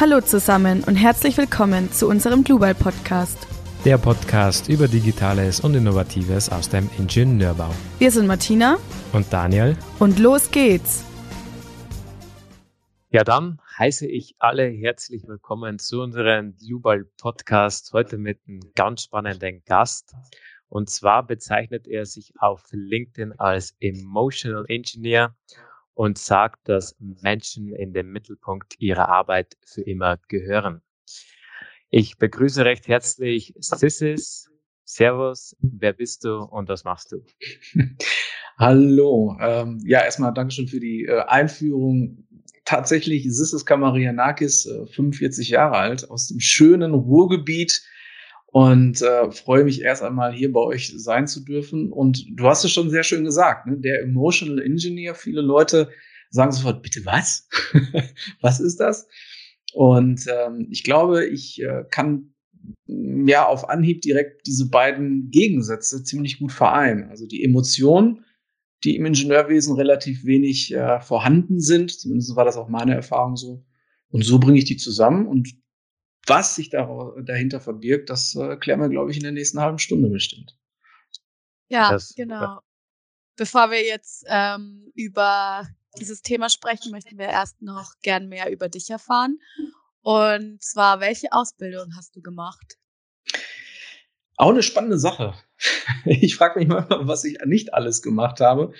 Hallo zusammen und herzlich willkommen zu unserem Global Podcast. Der Podcast über Digitales und Innovatives aus dem Ingenieurbau. Wir sind Martina und Daniel und los geht's. Ja, dann heiße ich alle herzlich willkommen zu unserem Global Podcast. Heute mit einem ganz spannenden Gast. Und zwar bezeichnet er sich auf LinkedIn als Emotional Engineer und sagt, dass Menschen in den Mittelpunkt ihrer Arbeit für immer gehören. Ich begrüße recht herzlich Sissis. Servus, wer bist du und was machst du? Hallo, ähm, ja, erstmal Dankeschön für die äh, Einführung. Tatsächlich, Sissis Kamarianakis, äh, 45 Jahre alt, aus dem schönen Ruhrgebiet und äh, freue mich erst einmal hier bei euch sein zu dürfen. Und du hast es schon sehr schön gesagt, ne? der Emotional Engineer. Viele Leute sagen sofort, bitte was? was ist das? Und ähm, ich glaube, ich äh, kann ja auf Anhieb direkt diese beiden Gegensätze ziemlich gut vereinen. Also die Emotionen, die im Ingenieurwesen relativ wenig äh, vorhanden sind, zumindest war das auch meine Erfahrung so. Und so bringe ich die zusammen und was sich da, dahinter verbirgt, das äh, klären wir, glaube ich, in der nächsten halben Stunde bestimmt. Ja, das, genau. Bevor wir jetzt ähm, über dieses Thema sprechen, möchten wir erst noch gern mehr über dich erfahren. Und zwar, welche Ausbildung hast du gemacht? Auch eine spannende Sache. Ich frage mich mal, was ich nicht alles gemacht habe.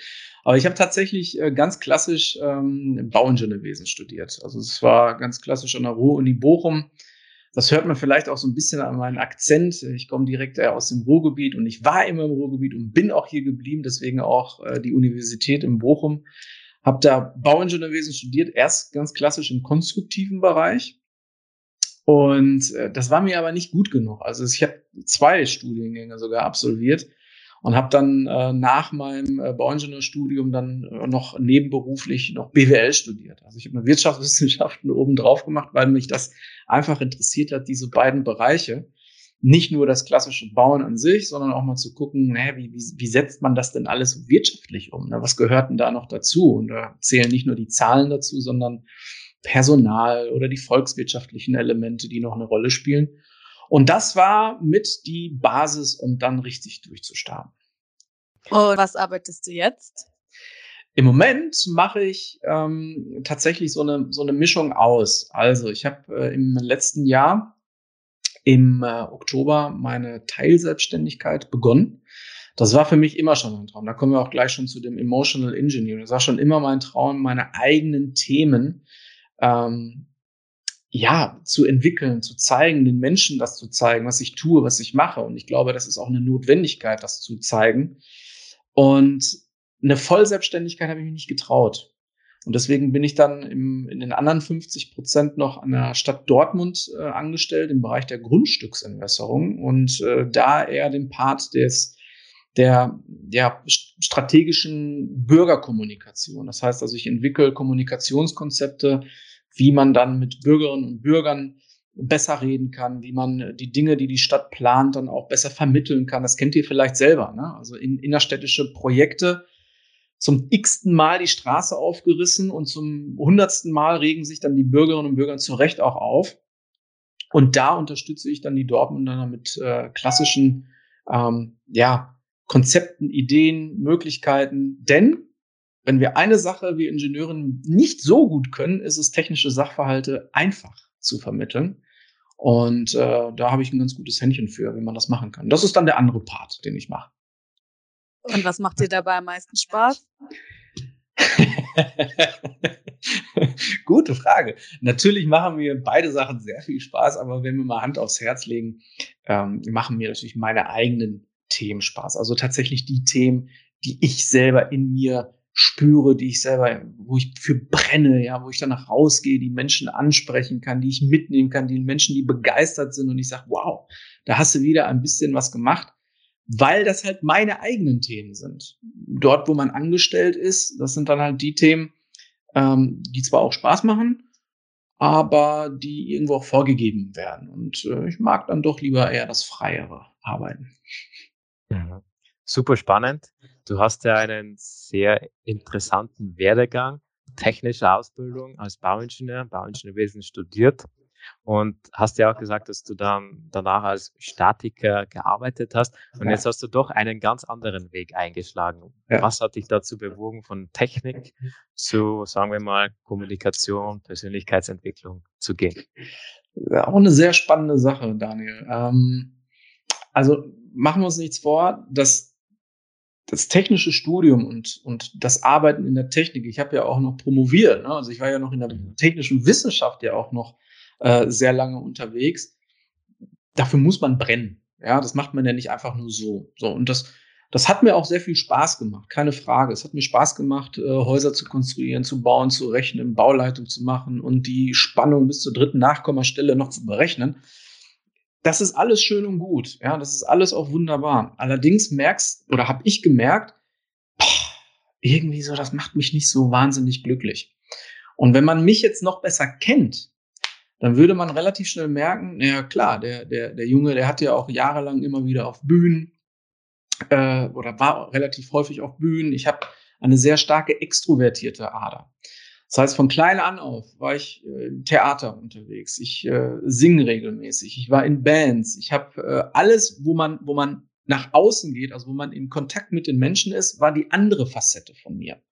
Aber ich habe tatsächlich äh, ganz klassisch ähm, Bauingenieurwesen studiert. Also es war ganz klassisch an der Ruhr-Uni Bochum das hört man vielleicht auch so ein bisschen an meinem Akzent. Ich komme direkt äh, aus dem Ruhrgebiet und ich war immer im Ruhrgebiet und bin auch hier geblieben, deswegen auch äh, die Universität in Bochum. Habe da Bauingenieurwesen studiert, erst ganz klassisch im konstruktiven Bereich. Und äh, das war mir aber nicht gut genug. Also ich habe zwei Studiengänge sogar absolviert und habe dann nach meinem Bauingenieurstudium dann noch nebenberuflich noch BWL studiert. Also ich habe eine Wirtschaftswissenschaften oben drauf gemacht, weil mich das einfach interessiert hat, diese beiden Bereiche. Nicht nur das klassische Bauen an sich, sondern auch mal zu gucken, naja, wie, wie, wie setzt man das denn alles wirtschaftlich um? Ne? Was gehört denn da noch dazu? Und da zählen nicht nur die Zahlen dazu, sondern Personal oder die volkswirtschaftlichen Elemente, die noch eine Rolle spielen. Und das war mit die Basis, um dann richtig durchzustarten. Und was arbeitest du jetzt? Im Moment mache ich ähm, tatsächlich so eine, so eine Mischung aus. Also ich habe äh, im letzten Jahr im äh, Oktober meine Teilselbstständigkeit begonnen. Das war für mich immer schon ein Traum. Da kommen wir auch gleich schon zu dem Emotional Engineering. Das war schon immer mein Traum, meine eigenen Themen ähm, ja, zu entwickeln, zu zeigen, den Menschen das zu zeigen, was ich tue, was ich mache. Und ich glaube, das ist auch eine Notwendigkeit, das zu zeigen. Und eine Vollselbstständigkeit habe ich mich nicht getraut. Und deswegen bin ich dann im, in den anderen 50 Prozent noch an der Stadt Dortmund äh, angestellt im Bereich der Grundstücksentwässerung und äh, da eher den Part des der ja, strategischen Bürgerkommunikation. Das heißt also, ich entwickle Kommunikationskonzepte, wie man dann mit Bürgerinnen und Bürgern besser reden kann, wie man die Dinge, die die Stadt plant, dann auch besser vermitteln kann. Das kennt ihr vielleicht selber. Ne? Also in, innerstädtische Projekte zum x-ten Mal die Straße aufgerissen und zum hundertsten Mal regen sich dann die Bürgerinnen und Bürger zu Recht auch auf. Und da unterstütze ich dann die Dortmunder mit äh, klassischen ähm, ja, Konzepten, Ideen, Möglichkeiten. Denn wenn wir eine Sache wie Ingenieuren nicht so gut können, ist es technische Sachverhalte einfach zu vermitteln. Und äh, da habe ich ein ganz gutes Händchen für, wie man das machen kann. Das ist dann der andere Part, den ich mache. Und was macht dir dabei am meisten Spaß? Gute Frage. Natürlich machen mir beide Sachen sehr viel Spaß, aber wenn wir mal Hand aufs Herz legen, ähm, machen mir natürlich meine eigenen Themen Spaß. Also tatsächlich die Themen, die ich selber in mir spüre, die ich selber, wo ich für brenne, ja, wo ich danach rausgehe, die Menschen ansprechen kann, die ich mitnehmen kann, die Menschen, die begeistert sind und ich sage, wow, da hast du wieder ein bisschen was gemacht, weil das halt meine eigenen Themen sind. Dort, wo man angestellt ist, das sind dann halt die Themen, ähm, die zwar auch Spaß machen, aber die irgendwo auch vorgegeben werden. Und äh, ich mag dann doch lieber eher das freiere Arbeiten. Mhm. Super spannend. Du hast ja einen sehr interessanten Werdegang, technische Ausbildung als Bauingenieur, Bauingenieurwesen studiert und hast ja auch gesagt, dass du dann danach als Statiker gearbeitet hast und jetzt hast du doch einen ganz anderen Weg eingeschlagen. Ja. Was hat dich dazu bewogen, von Technik zu, sagen wir mal, Kommunikation, Persönlichkeitsentwicklung zu gehen? Auch eine sehr spannende Sache, Daniel. Ähm, also machen wir uns nichts vor, dass das technische Studium und, und das Arbeiten in der Technik, ich habe ja auch noch promoviert, ne? also ich war ja noch in der mhm. technischen Wissenschaft ja auch noch äh, sehr lange unterwegs. Dafür muss man brennen. Ja, das macht man ja nicht einfach nur so. So, und das, das hat mir auch sehr viel Spaß gemacht, keine Frage. Es hat mir Spaß gemacht, äh, Häuser zu konstruieren, zu bauen, zu rechnen, Bauleitung zu machen und die Spannung bis zur dritten Nachkommastelle noch zu berechnen das ist alles schön und gut. Ja, das ist alles auch wunderbar. Allerdings merkst oder habe ich gemerkt, boah, irgendwie so, das macht mich nicht so wahnsinnig glücklich. Und wenn man mich jetzt noch besser kennt, dann würde man relativ schnell merken, ja klar, der, der, der Junge, der hat ja auch jahrelang immer wieder auf Bühnen äh, oder war relativ häufig auf Bühnen. Ich habe eine sehr starke extrovertierte Ader. Das heißt, von klein an auf war ich äh, im Theater unterwegs. Ich äh, singe regelmäßig. Ich war in Bands. Ich habe äh, alles, wo man, wo man nach außen geht, also wo man in Kontakt mit den Menschen ist, war die andere Facette von mir.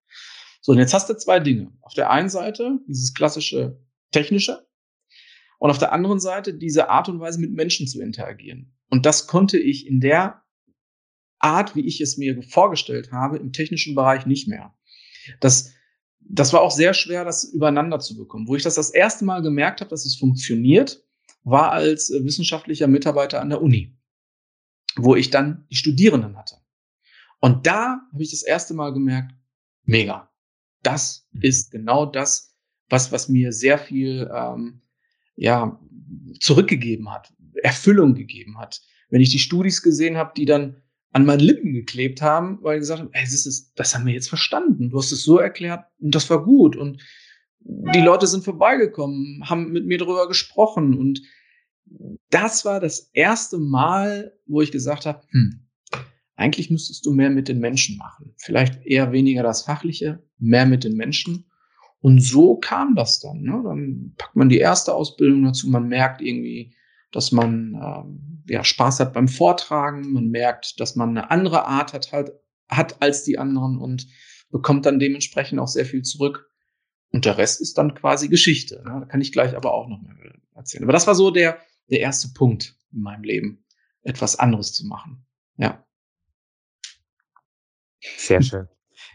So, und jetzt hast du zwei Dinge. Auf der einen Seite dieses klassische technische und auf der anderen Seite diese Art und Weise mit Menschen zu interagieren. Und das konnte ich in der Art, wie ich es mir vorgestellt habe, im technischen Bereich nicht mehr. Das das war auch sehr schwer, das übereinander zu bekommen. Wo ich das das erste Mal gemerkt habe, dass es funktioniert, war als äh, wissenschaftlicher Mitarbeiter an der Uni, wo ich dann die Studierenden hatte. Und da habe ich das erste Mal gemerkt, mega. Das mhm. ist genau das, was, was mir sehr viel ähm, ja, zurückgegeben hat, Erfüllung gegeben hat. Wenn ich die Studis gesehen habe, die dann an meinen Lippen geklebt haben, weil ich gesagt habe, hey, das, ist, das haben wir jetzt verstanden. Du hast es so erklärt und das war gut. Und die Leute sind vorbeigekommen, haben mit mir darüber gesprochen. Und das war das erste Mal, wo ich gesagt habe, hm, eigentlich müsstest du mehr mit den Menschen machen. Vielleicht eher weniger das Fachliche, mehr mit den Menschen. Und so kam das dann. Ne? Dann packt man die erste Ausbildung dazu, man merkt irgendwie, dass man ähm, ja, Spaß hat beim Vortragen, man merkt, dass man eine andere Art hat, halt, hat als die anderen und bekommt dann dementsprechend auch sehr viel zurück. Und der Rest ist dann quasi Geschichte. Ne? Da kann ich gleich aber auch noch mal erzählen. Aber das war so der, der erste Punkt in meinem Leben, etwas anderes zu machen. Ja. Sehr schön.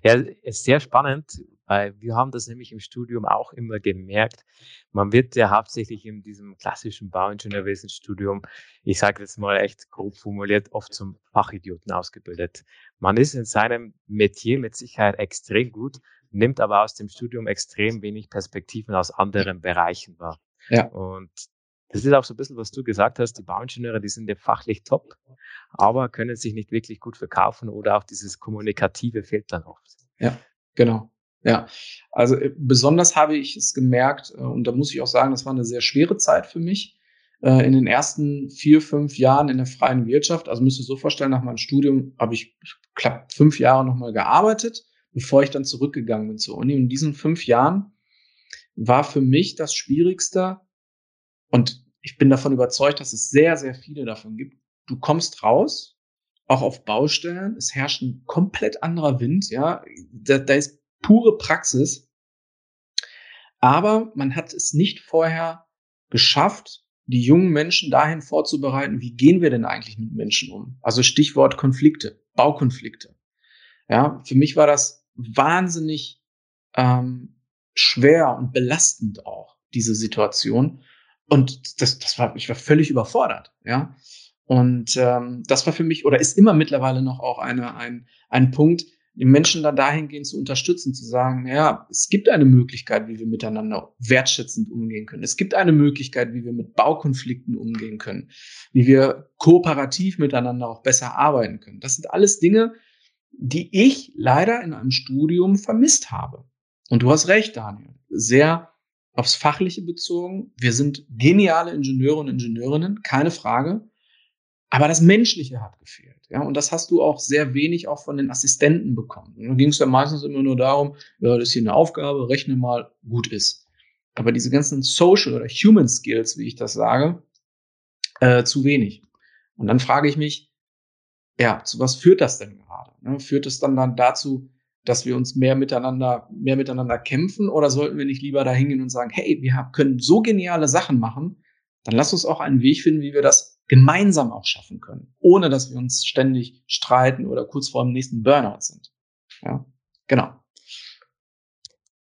Ja, ist sehr spannend, weil wir haben das nämlich im Studium auch immer gemerkt. Man wird ja hauptsächlich in diesem klassischen Bauingenieurwissensstudium, ich sage jetzt mal echt grob formuliert, oft zum Fachidioten ausgebildet. Man ist in seinem Metier mit Sicherheit extrem gut, nimmt aber aus dem Studium extrem wenig Perspektiven aus anderen Bereichen wahr. Ja. Und das ist auch so ein bisschen, was du gesagt hast, die Bauingenieure, die sind ja fachlich top, aber können sich nicht wirklich gut verkaufen oder auch dieses Kommunikative fehlt dann oft. Ja, genau. Ja, also äh, besonders habe ich es gemerkt, äh, und da muss ich auch sagen, das war eine sehr schwere Zeit für mich. Äh, in den ersten vier, fünf Jahren in der freien Wirtschaft, also müsst ihr so vorstellen, nach meinem Studium habe ich knapp fünf Jahre nochmal gearbeitet, bevor ich dann zurückgegangen bin zur Uni. Und in diesen fünf Jahren war für mich das Schwierigste, und ich bin davon überzeugt, dass es sehr, sehr viele davon gibt. Du kommst raus, auch auf Baustellen, es herrscht ein komplett anderer Wind, ja. Da, da ist pure Praxis. Aber man hat es nicht vorher geschafft, die jungen Menschen dahin vorzubereiten, wie gehen wir denn eigentlich mit Menschen um? Also Stichwort Konflikte, Baukonflikte. Ja, für mich war das wahnsinnig ähm, schwer und belastend auch, diese Situation. Und das, das war, ich war völlig überfordert, ja. Und ähm, das war für mich oder ist immer mittlerweile noch auch eine, ein, ein Punkt, die Menschen da dahingehend zu unterstützen, zu sagen, ja, es gibt eine Möglichkeit, wie wir miteinander wertschätzend umgehen können. Es gibt eine Möglichkeit, wie wir mit Baukonflikten umgehen können, wie wir kooperativ miteinander auch besser arbeiten können. Das sind alles Dinge, die ich leider in einem Studium vermisst habe. Und du hast recht, Daniel. Sehr aufs Fachliche bezogen. Wir sind geniale Ingenieure und Ingenieurinnen, keine Frage. Aber das Menschliche hat gefehlt. Ja, und das hast du auch sehr wenig auch von den Assistenten bekommen. Dann ging es ja meistens immer nur darum, ja, das ist hier eine Aufgabe, rechne mal, gut ist. aber diese ganzen Social oder Human Skills, wie ich das sage, äh, zu wenig. Und dann frage ich mich, ja, zu was führt das denn gerade? Ne? Führt es dann dann dazu, dass wir uns mehr miteinander, mehr miteinander kämpfen oder sollten wir nicht lieber da hingehen und sagen, hey, wir können so geniale Sachen machen, dann lass uns auch einen Weg finden, wie wir das gemeinsam auch schaffen können, ohne dass wir uns ständig streiten oder kurz vor dem nächsten Burnout sind. Ja, genau.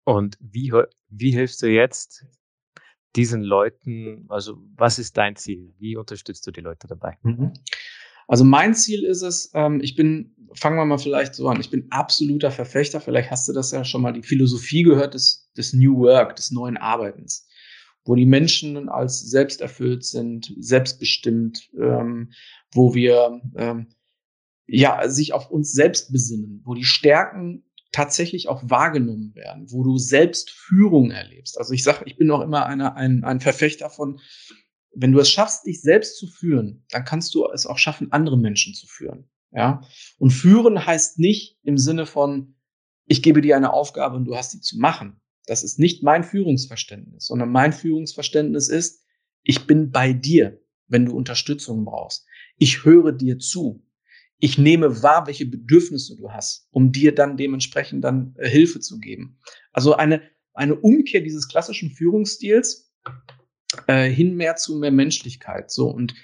Und wie, wie hilfst du jetzt diesen Leuten, also was ist dein Ziel? Wie unterstützt du die Leute dabei? Mhm. Also mein Ziel ist es, ähm, ich bin, fangen wir mal vielleicht so an, ich bin absoluter Verfechter, vielleicht hast du das ja schon mal, die Philosophie gehört des, des New Work, des neuen Arbeitens, wo die Menschen als selbsterfüllt sind, selbstbestimmt, ähm, wo wir ähm, ja sich auf uns selbst besinnen, wo die Stärken tatsächlich auch wahrgenommen werden, wo du selbst Führung erlebst. Also ich sage, ich bin auch immer einer, ein, ein Verfechter von wenn du es schaffst, dich selbst zu führen, dann kannst du es auch schaffen, andere Menschen zu führen. Ja. Und führen heißt nicht im Sinne von, ich gebe dir eine Aufgabe und du hast sie zu machen. Das ist nicht mein Führungsverständnis, sondern mein Führungsverständnis ist, ich bin bei dir, wenn du Unterstützung brauchst. Ich höre dir zu. Ich nehme wahr, welche Bedürfnisse du hast, um dir dann dementsprechend dann äh, Hilfe zu geben. Also eine, eine Umkehr dieses klassischen Führungsstils, äh, hin mehr zu mehr Menschlichkeit. So und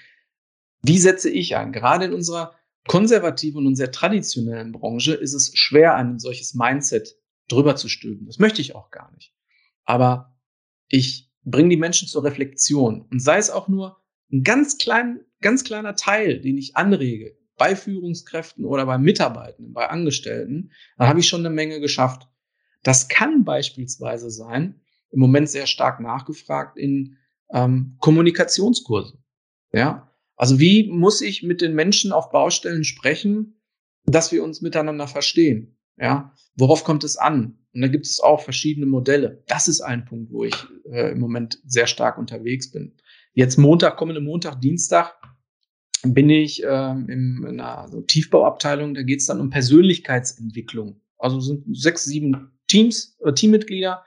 wie setze ich an? Gerade in unserer konservativen und sehr traditionellen Branche ist es schwer, ein solches Mindset drüber zu stülpen. Das möchte ich auch gar nicht. Aber ich bringe die Menschen zur Reflexion und sei es auch nur ein ganz klein, ganz kleiner Teil, den ich anrege, bei Führungskräften oder bei Mitarbeitenden, bei Angestellten, dann habe ich schon eine Menge geschafft. Das kann beispielsweise sein, im Moment sehr stark nachgefragt in ähm, Kommunikationskurse. Ja, also wie muss ich mit den Menschen auf Baustellen sprechen, dass wir uns miteinander verstehen? Ja, worauf kommt es an? Und da gibt es auch verschiedene Modelle. Das ist ein Punkt, wo ich äh, im Moment sehr stark unterwegs bin. Jetzt Montag, kommende Montag, Dienstag bin ich ähm, in, einer so Tiefbauabteilung. Da geht es dann um Persönlichkeitsentwicklung. Also sind sechs, sieben Teams, äh, Teammitglieder,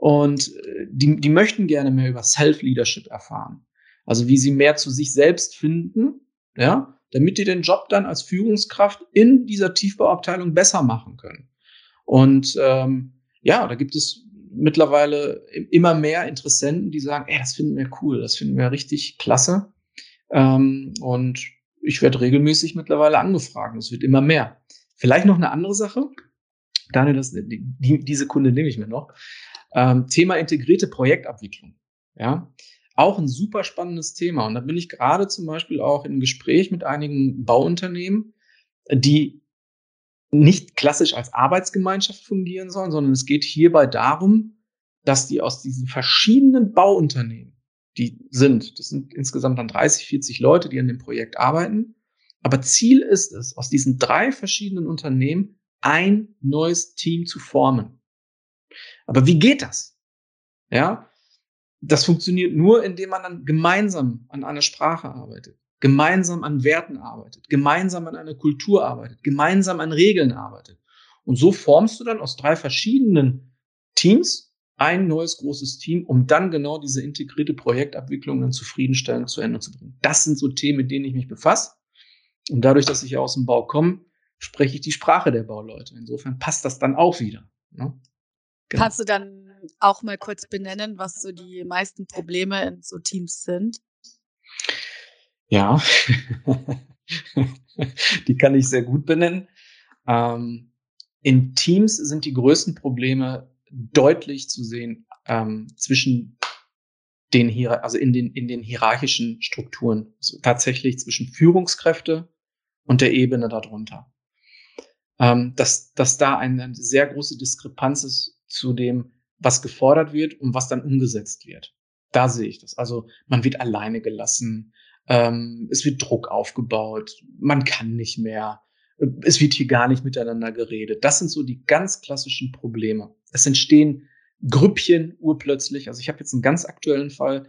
und äh, die, die möchten gerne mehr über Self-Leadership erfahren. Also wie sie mehr zu sich selbst finden, ja, damit die den Job dann als Führungskraft in dieser Tiefbauabteilung besser machen können. Und ähm, ja, da gibt es mittlerweile immer mehr Interessenten, die sagen, ey, das finden wir cool, das finden wir richtig klasse. Ähm, und ich werde regelmäßig mittlerweile angefragt. Es wird immer mehr. Vielleicht noch eine andere Sache. Daniel, das, die, diese Kunde nehme ich mir noch. Ähm, Thema integrierte Projektabwicklung. Ja, auch ein super spannendes Thema. Und da bin ich gerade zum Beispiel auch im Gespräch mit einigen Bauunternehmen, die nicht klassisch als Arbeitsgemeinschaft fungieren sollen, sondern es geht hierbei darum, dass die aus diesen verschiedenen Bauunternehmen, die sind, das sind insgesamt dann 30, 40 Leute, die an dem Projekt arbeiten. Aber Ziel ist es, aus diesen drei verschiedenen Unternehmen ein neues Team zu formen. Aber wie geht das? Ja, das funktioniert nur, indem man dann gemeinsam an einer Sprache arbeitet, gemeinsam an Werten arbeitet, gemeinsam an einer Kultur arbeitet, gemeinsam an Regeln arbeitet. Und so formst du dann aus drei verschiedenen Teams ein neues großes Team, um dann genau diese integrierte Projektabwicklung dann zufriedenstellend zu Ende zu bringen. Das sind so Themen, mit denen ich mich befasse. Und dadurch, dass ich ja aus dem Bau komme, spreche ich die Sprache der Bauleute. Insofern passt das dann auch wieder. Ne? Genau. Kannst du dann auch mal kurz benennen, was so die meisten Probleme in so Teams sind? Ja, die kann ich sehr gut benennen. Ähm, in Teams sind die größten Probleme deutlich zu sehen ähm, zwischen den hier, also in den in den hierarchischen Strukturen, also tatsächlich zwischen Führungskräfte und der Ebene darunter. Ähm, dass dass da eine sehr große Diskrepanz ist zu dem, was gefordert wird und was dann umgesetzt wird. Da sehe ich das. Also man wird alleine gelassen, ähm, es wird Druck aufgebaut, man kann nicht mehr, es wird hier gar nicht miteinander geredet. Das sind so die ganz klassischen Probleme. Es entstehen Grüppchen urplötzlich. Also ich habe jetzt einen ganz aktuellen Fall,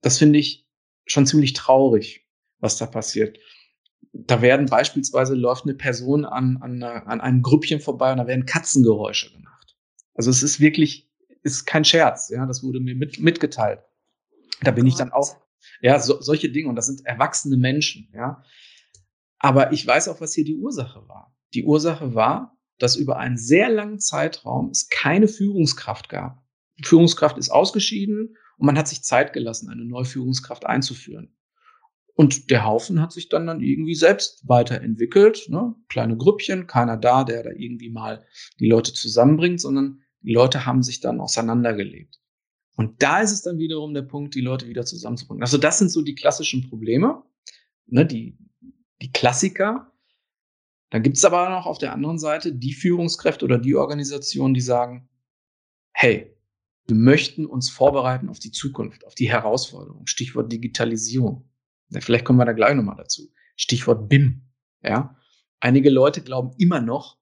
das finde ich schon ziemlich traurig, was da passiert. Da werden beispielsweise läuft eine Person an, an, an einem Grüppchen vorbei und da werden Katzengeräusche gemacht. Also es ist wirklich ist kein Scherz, ja, das wurde mir mit, mitgeteilt. Da bin ich dann auch, ja, so, solche Dinge und das sind erwachsene Menschen, ja. Aber ich weiß auch, was hier die Ursache war. Die Ursache war, dass über einen sehr langen Zeitraum es keine Führungskraft gab. Die Führungskraft ist ausgeschieden und man hat sich Zeit gelassen, eine neue Führungskraft einzuführen. Und der Haufen hat sich dann dann irgendwie selbst weiterentwickelt. Ne? Kleine Grüppchen, keiner da, der da irgendwie mal die Leute zusammenbringt, sondern die Leute haben sich dann auseinandergelebt. Und da ist es dann wiederum der Punkt, die Leute wieder zusammenzubringen. Also das sind so die klassischen Probleme, ne? die, die Klassiker. Dann gibt es aber noch auf der anderen Seite die Führungskräfte oder die Organisationen, die sagen, hey, wir möchten uns vorbereiten auf die Zukunft, auf die Herausforderung. Stichwort Digitalisierung. Ja, vielleicht kommen wir da gleich nochmal dazu. Stichwort BIM. Ja. Einige Leute glauben immer noch,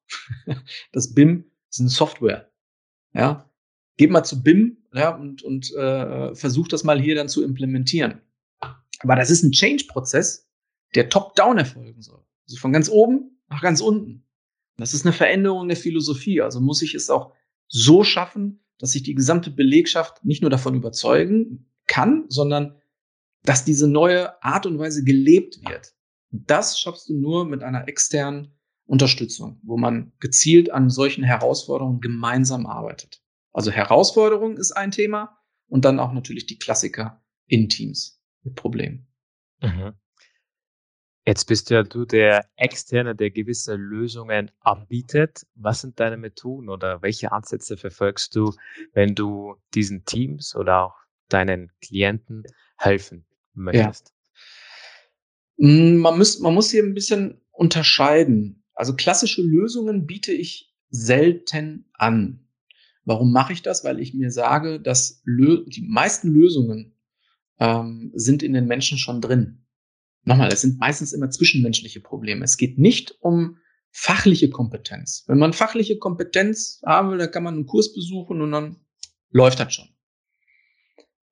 dass BIM ist eine Software. Ja. Geht mal zu BIM ja, und, und äh, versucht das mal hier dann zu implementieren. Aber das ist ein Change-Prozess, der top-down erfolgen soll. Also von ganz oben nach ganz unten. Das ist eine Veränderung der Philosophie. Also muss ich es auch so schaffen, dass ich die gesamte Belegschaft nicht nur davon überzeugen kann, sondern dass diese neue Art und Weise gelebt wird. Das schaffst du nur mit einer externen Unterstützung, wo man gezielt an solchen Herausforderungen gemeinsam arbeitet. Also Herausforderung ist ein Thema und dann auch natürlich die Klassiker in Teams mit Problemen. Mhm. Jetzt bist ja du der Externe, der gewisse Lösungen anbietet. Was sind deine Methoden oder welche Ansätze verfolgst du, wenn du diesen Teams oder auch deinen Klienten helfen möchtest? Ja. Mm, man, muss, man muss hier ein bisschen unterscheiden. Also klassische Lösungen biete ich selten an. Warum mache ich das? Weil ich mir sage, dass die meisten Lösungen ähm, sind in den Menschen schon drin. Nochmal, es sind meistens immer zwischenmenschliche Probleme. Es geht nicht um fachliche Kompetenz. Wenn man fachliche Kompetenz haben will, dann kann man einen Kurs besuchen und dann läuft das schon.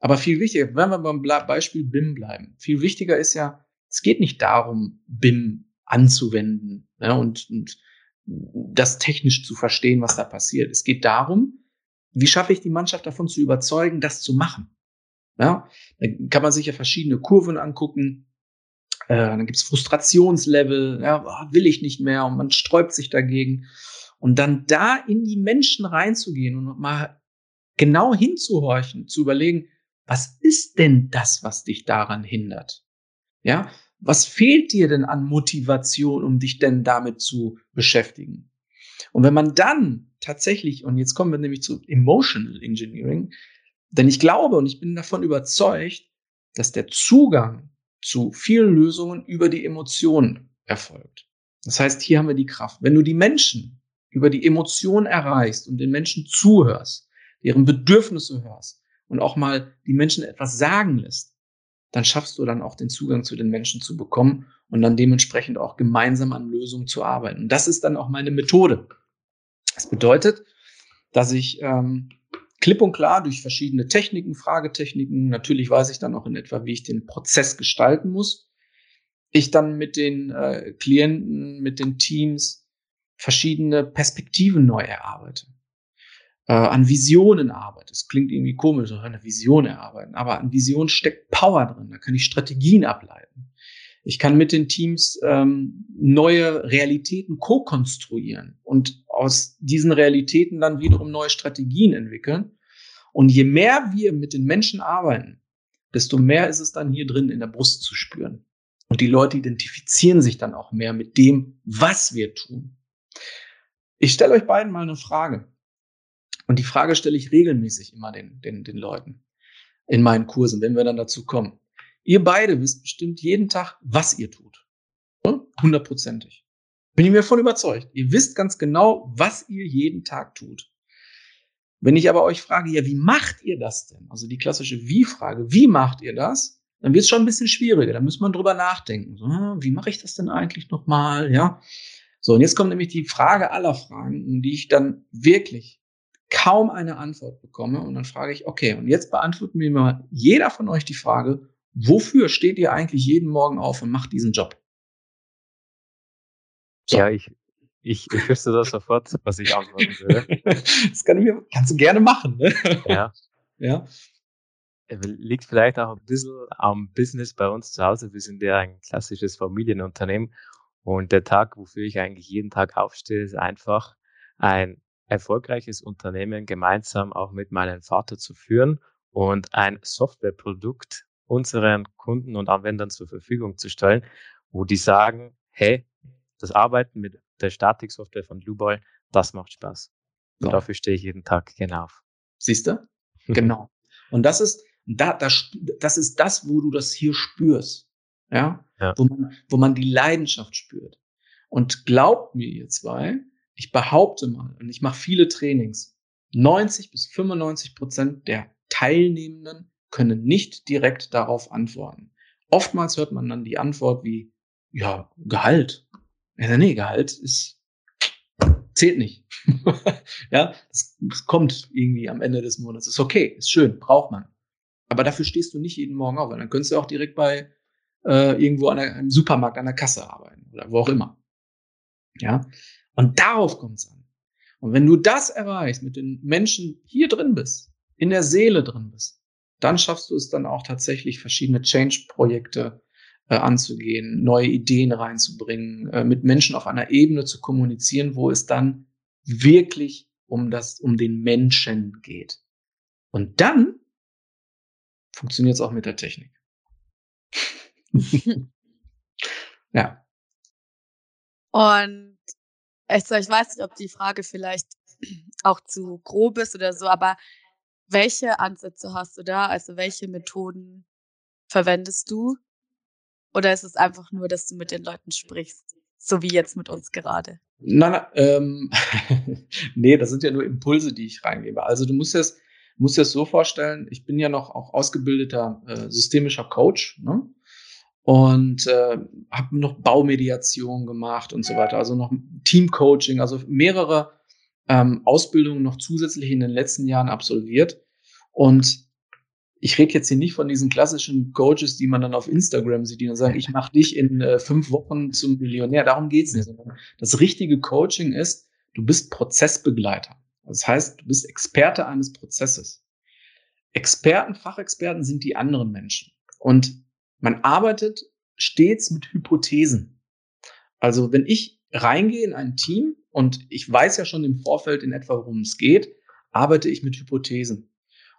Aber viel wichtiger, wenn wir beim Beispiel BIM bleiben, viel wichtiger ist ja, es geht nicht darum, BIM anzuwenden ja, und, und das technisch zu verstehen, was da passiert. Es geht darum, wie schaffe ich die Mannschaft davon zu überzeugen, das zu machen. Ja, dann kann man sich ja verschiedene Kurven angucken. Äh, dann gibt's Frustrationslevel, ja, oh, will ich nicht mehr und man sträubt sich dagegen. Und dann da in die Menschen reinzugehen und mal genau hinzuhorchen, zu überlegen, was ist denn das, was dich daran hindert? Ja, was fehlt dir denn an Motivation, um dich denn damit zu beschäftigen? Und wenn man dann tatsächlich, und jetzt kommen wir nämlich zu Emotional Engineering, denn ich glaube und ich bin davon überzeugt, dass der Zugang zu vielen Lösungen über die Emotionen erfolgt. Das heißt, hier haben wir die Kraft. Wenn du die Menschen über die Emotionen erreichst und den Menschen zuhörst, deren Bedürfnisse hörst, und auch mal die Menschen etwas sagen lässt, dann schaffst du dann auch den Zugang zu den Menschen zu bekommen und dann dementsprechend auch gemeinsam an Lösungen zu arbeiten. Und das ist dann auch meine Methode. Das bedeutet, dass ich ähm, klipp und klar durch verschiedene Techniken, Fragetechniken, natürlich weiß ich dann auch in etwa, wie ich den Prozess gestalten muss, ich dann mit den äh, Klienten, mit den Teams verschiedene Perspektiven neu erarbeite äh, an Visionen arbeite. Das klingt irgendwie komisch, eine Vision erarbeiten, aber an Vision steckt Power drin. Da kann ich Strategien ableiten. Ich kann mit den Teams ähm, neue Realitäten co-konstruieren und aus diesen Realitäten dann wiederum neue Strategien entwickeln. Und je mehr wir mit den Menschen arbeiten, desto mehr ist es dann hier drin in der Brust zu spüren. Und die Leute identifizieren sich dann auch mehr mit dem, was wir tun. Ich stelle euch beiden mal eine Frage. Und die Frage stelle ich regelmäßig immer den, den, den Leuten in meinen Kursen, wenn wir dann dazu kommen. Ihr beide wisst bestimmt jeden Tag, was ihr tut. Hundertprozentig. Bin ich mir von überzeugt. Ihr wisst ganz genau, was ihr jeden Tag tut. Wenn ich aber euch frage, ja, wie macht ihr das denn? Also die klassische Wie-Frage, wie macht ihr das? Dann wird es schon ein bisschen schwieriger. Da muss man drüber nachdenken. So, hm, wie mache ich das denn eigentlich nochmal? Ja. So, und jetzt kommt nämlich die Frage aller Fragen, die ich dann wirklich kaum eine Antwort bekomme. Und dann frage ich, okay, und jetzt beantworten mir mal jeder von euch die Frage, wofür steht ihr eigentlich jeden Morgen auf und macht diesen Job? So. Ja, ich, Ich, ich wüsste das sofort, was ich antworten würde. das kann ich mir, kannst du gerne machen. Ne? Ja. Ja. Liegt vielleicht auch ein bisschen am Business bei uns zu Hause. Wir sind ja ein klassisches Familienunternehmen und der Tag, wofür ich eigentlich jeden Tag aufstehe, ist einfach ein erfolgreiches Unternehmen gemeinsam auch mit meinem Vater zu führen und ein Softwareprodukt unseren Kunden und Anwendern zur Verfügung zu stellen, wo die sagen, hey, das Arbeiten mit der Statiksoftware von Blueball, das macht Spaß. So. Dafür stehe ich jeden Tag genau auf. Siehst du? Genau. Und das ist, da, das, das ist das, wo du das hier spürst. Ja? ja. Wo, man, wo man die Leidenschaft spürt. Und glaubt mir, ihr zwei, ich behaupte mal, und ich mache viele Trainings, 90 bis 95 Prozent der Teilnehmenden können nicht direkt darauf antworten. Oftmals hört man dann die Antwort wie, ja, Gehalt. Ja, nee, Gehalt ist, zählt nicht. ja, es, kommt irgendwie am Ende des Monats. Ist okay, ist schön, braucht man. Aber dafür stehst du nicht jeden Morgen auf, weil dann könntest du auch direkt bei äh, irgendwo an einem Supermarkt an der Kasse arbeiten oder wo auch immer. Ja, und darauf kommt es an. Und wenn du das erreichst, mit den Menschen hier drin bist, in der Seele drin bist, dann schaffst du es dann auch tatsächlich verschiedene Change-Projekte äh, anzugehen, neue Ideen reinzubringen, äh, mit Menschen auf einer Ebene zu kommunizieren, wo es dann wirklich um das, um den Menschen geht. Und dann funktioniert es auch mit der Technik. ja. Und also ich weiß nicht, ob die Frage vielleicht auch zu grob ist oder so, aber welche Ansätze hast du da? Also welche Methoden verwendest du? Oder ist es einfach nur, dass du mit den Leuten sprichst, so wie jetzt mit uns gerade? Nein, nein ähm, nee, das sind ja nur Impulse, die ich reingebe. Also du musst das, musst das so vorstellen, ich bin ja noch auch ausgebildeter äh, systemischer Coach ne? Und äh, habe noch Baumediation gemacht und so weiter, also noch Teamcoaching, also mehrere ähm, Ausbildungen noch zusätzlich in den letzten Jahren absolviert. Und ich rede jetzt hier nicht von diesen klassischen Coaches, die man dann auf Instagram sieht, die dann sagen, ich mache dich in äh, fünf Wochen zum Millionär. Darum geht's nicht. Das richtige Coaching ist, du bist Prozessbegleiter. Das heißt, du bist Experte eines Prozesses. Experten, Fachexperten sind die anderen Menschen. Und man arbeitet stets mit Hypothesen. Also wenn ich reingehe in ein Team und ich weiß ja schon im Vorfeld in etwa, worum es geht, arbeite ich mit Hypothesen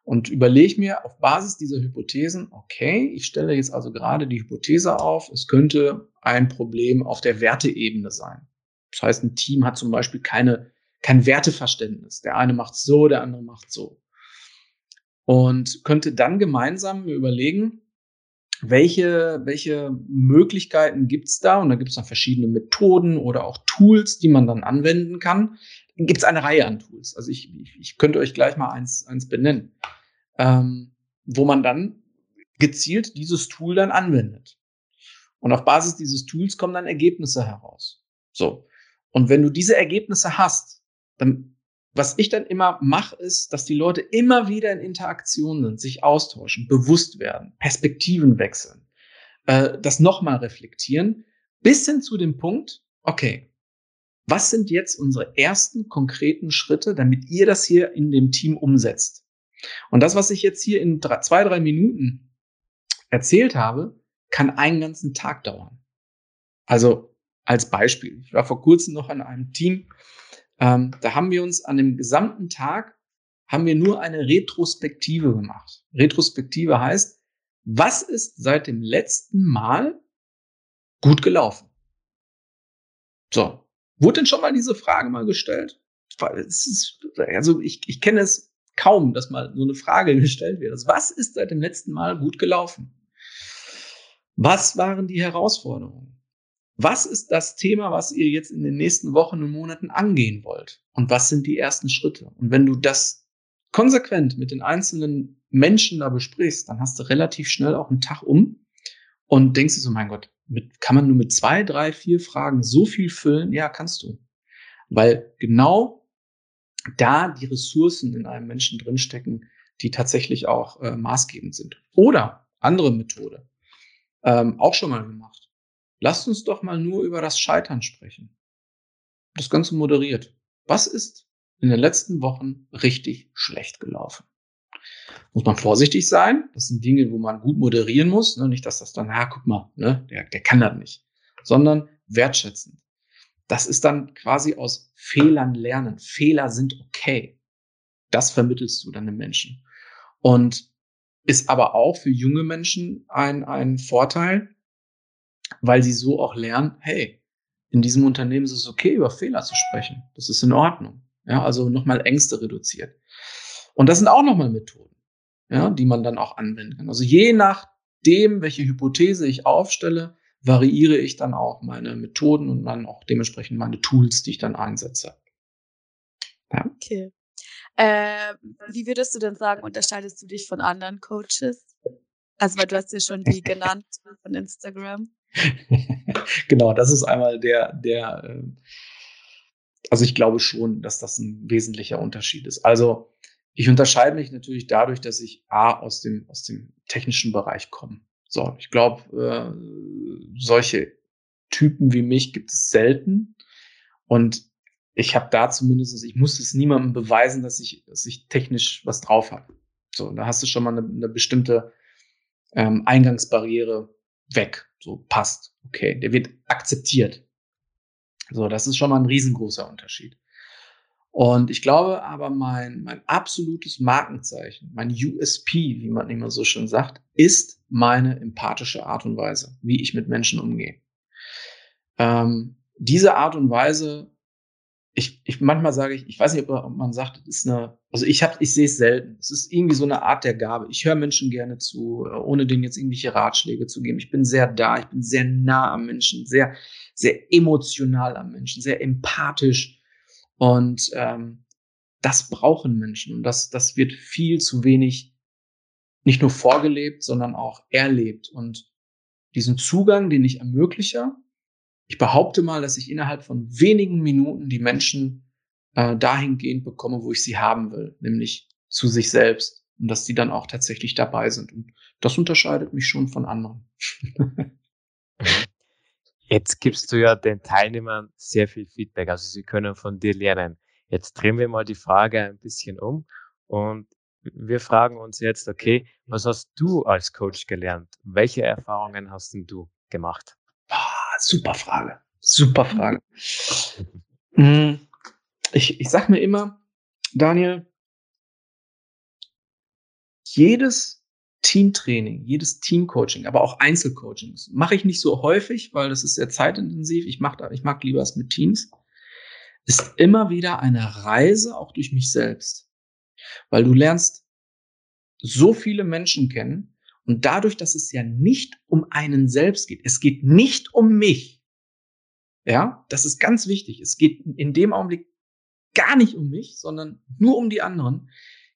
und überlege mir auf Basis dieser Hypothesen, okay, ich stelle jetzt also gerade die Hypothese auf, es könnte ein Problem auf der Werteebene sein. Das heißt, ein Team hat zum Beispiel keine, kein Werteverständnis. Der eine macht so, der andere macht so. Und könnte dann gemeinsam überlegen, welche, welche Möglichkeiten gibt's da? Und da gibt's dann verschiedene Methoden oder auch Tools, die man dann anwenden kann. Gibt's eine Reihe an Tools. Also ich, ich, ich könnte euch gleich mal eins, eins benennen, ähm, wo man dann gezielt dieses Tool dann anwendet. Und auf Basis dieses Tools kommen dann Ergebnisse heraus. So. Und wenn du diese Ergebnisse hast, dann was ich dann immer mache, ist, dass die Leute immer wieder in Interaktion sind, sich austauschen, bewusst werden, Perspektiven wechseln, äh, das nochmal reflektieren, bis hin zu dem Punkt, okay, was sind jetzt unsere ersten konkreten Schritte, damit ihr das hier in dem Team umsetzt? Und das, was ich jetzt hier in drei, zwei, drei Minuten erzählt habe, kann einen ganzen Tag dauern. Also als Beispiel. Ich war vor kurzem noch an einem Team, ähm, da haben wir uns an dem gesamten Tag haben wir nur eine Retrospektive gemacht. Retrospektive heißt, was ist seit dem letzten Mal gut gelaufen? So, wurde denn schon mal diese Frage mal gestellt? Also ich, ich kenne es kaum, dass mal so eine Frage gestellt wird. Also was ist seit dem letzten Mal gut gelaufen? Was waren die Herausforderungen? Was ist das Thema, was ihr jetzt in den nächsten Wochen und Monaten angehen wollt? Und was sind die ersten Schritte? Und wenn du das konsequent mit den einzelnen Menschen da besprichst, dann hast du relativ schnell auch einen Tag um und denkst dir so, mein Gott, mit, kann man nur mit zwei, drei, vier Fragen so viel füllen? Ja, kannst du. Weil genau da die Ressourcen in einem Menschen drinstecken, die tatsächlich auch äh, maßgebend sind. Oder andere Methode, ähm, auch schon mal gemacht Lasst uns doch mal nur über das Scheitern sprechen. das Ganze moderiert. Was ist in den letzten Wochen richtig schlecht gelaufen? Muss man vorsichtig sein. Das sind Dinge, wo man gut moderieren muss. Ne? Nicht, dass das dann, ah, guck mal, ne? der, der kann das nicht. Sondern wertschätzend. Das ist dann quasi aus Fehlern lernen. Fehler sind okay. Das vermittelst du dann den Menschen. Und ist aber auch für junge Menschen ein, ein Vorteil, weil sie so auch lernen, hey, in diesem Unternehmen ist es okay, über Fehler zu sprechen. Das ist in Ordnung. Ja, also nochmal Ängste reduziert. Und das sind auch nochmal Methoden, ja, die man dann auch anwenden kann. Also je nachdem, welche Hypothese ich aufstelle, variiere ich dann auch meine Methoden und dann auch dementsprechend meine Tools, die ich dann einsetze. Ja. Okay. Äh, wie würdest du denn sagen, unterscheidest du dich von anderen Coaches? Also, weil du hast ja schon die genannt von Instagram. genau, das ist einmal der, der, äh, also ich glaube schon, dass das ein wesentlicher Unterschied ist. Also ich unterscheide mich natürlich dadurch, dass ich A aus dem, aus dem technischen Bereich komme. So, ich glaube, äh, solche Typen wie mich gibt es selten. Und ich habe da zumindest, ich muss es niemandem beweisen, dass ich, dass ich technisch was drauf habe. So, da hast du schon mal eine, eine bestimmte ähm, Eingangsbarriere weg. So passt. Okay, der wird akzeptiert. So, das ist schon mal ein riesengroßer Unterschied. Und ich glaube aber, mein, mein absolutes Markenzeichen, mein USP, wie man immer so schön sagt, ist meine empathische Art und Weise, wie ich mit Menschen umgehe. Ähm, diese Art und Weise, ich, ich manchmal sage ich, ich weiß nicht, ob man sagt, das ist eine, also ich habe, ich sehe es selten. Es ist irgendwie so eine Art der Gabe. Ich höre Menschen gerne zu, ohne denen jetzt irgendwelche Ratschläge zu geben. Ich bin sehr da, ich bin sehr nah am Menschen, sehr, sehr emotional am Menschen, sehr empathisch und ähm, das brauchen Menschen. Und das, das wird viel zu wenig nicht nur vorgelebt, sondern auch erlebt. Und diesen Zugang, den ich ermögliche, ich behaupte mal, dass ich innerhalb von wenigen Minuten die Menschen äh, dahingehend bekomme, wo ich sie haben will, nämlich zu sich selbst. Und dass die dann auch tatsächlich dabei sind. Und das unterscheidet mich schon von anderen. Jetzt gibst du ja den Teilnehmern sehr viel Feedback, also sie können von dir lernen. Jetzt drehen wir mal die Frage ein bisschen um und wir fragen uns jetzt, okay, was hast du als Coach gelernt? Welche Erfahrungen hast denn du gemacht? Super Frage. Super Frage. Hm, ich, ich sag mir immer, Daniel, jedes Teamtraining, jedes Teamcoaching, aber auch Einzelcoachings mache ich nicht so häufig, weil das ist sehr zeitintensiv. Ich, mach da, ich mag lieber es mit Teams. Ist immer wieder eine Reise auch durch mich selbst. Weil du lernst so viele Menschen kennen und dadurch, dass es ja nicht um einen selbst geht, es geht nicht um mich. Ja, das ist ganz wichtig. Es geht in dem Augenblick gar nicht um mich, sondern nur um die anderen.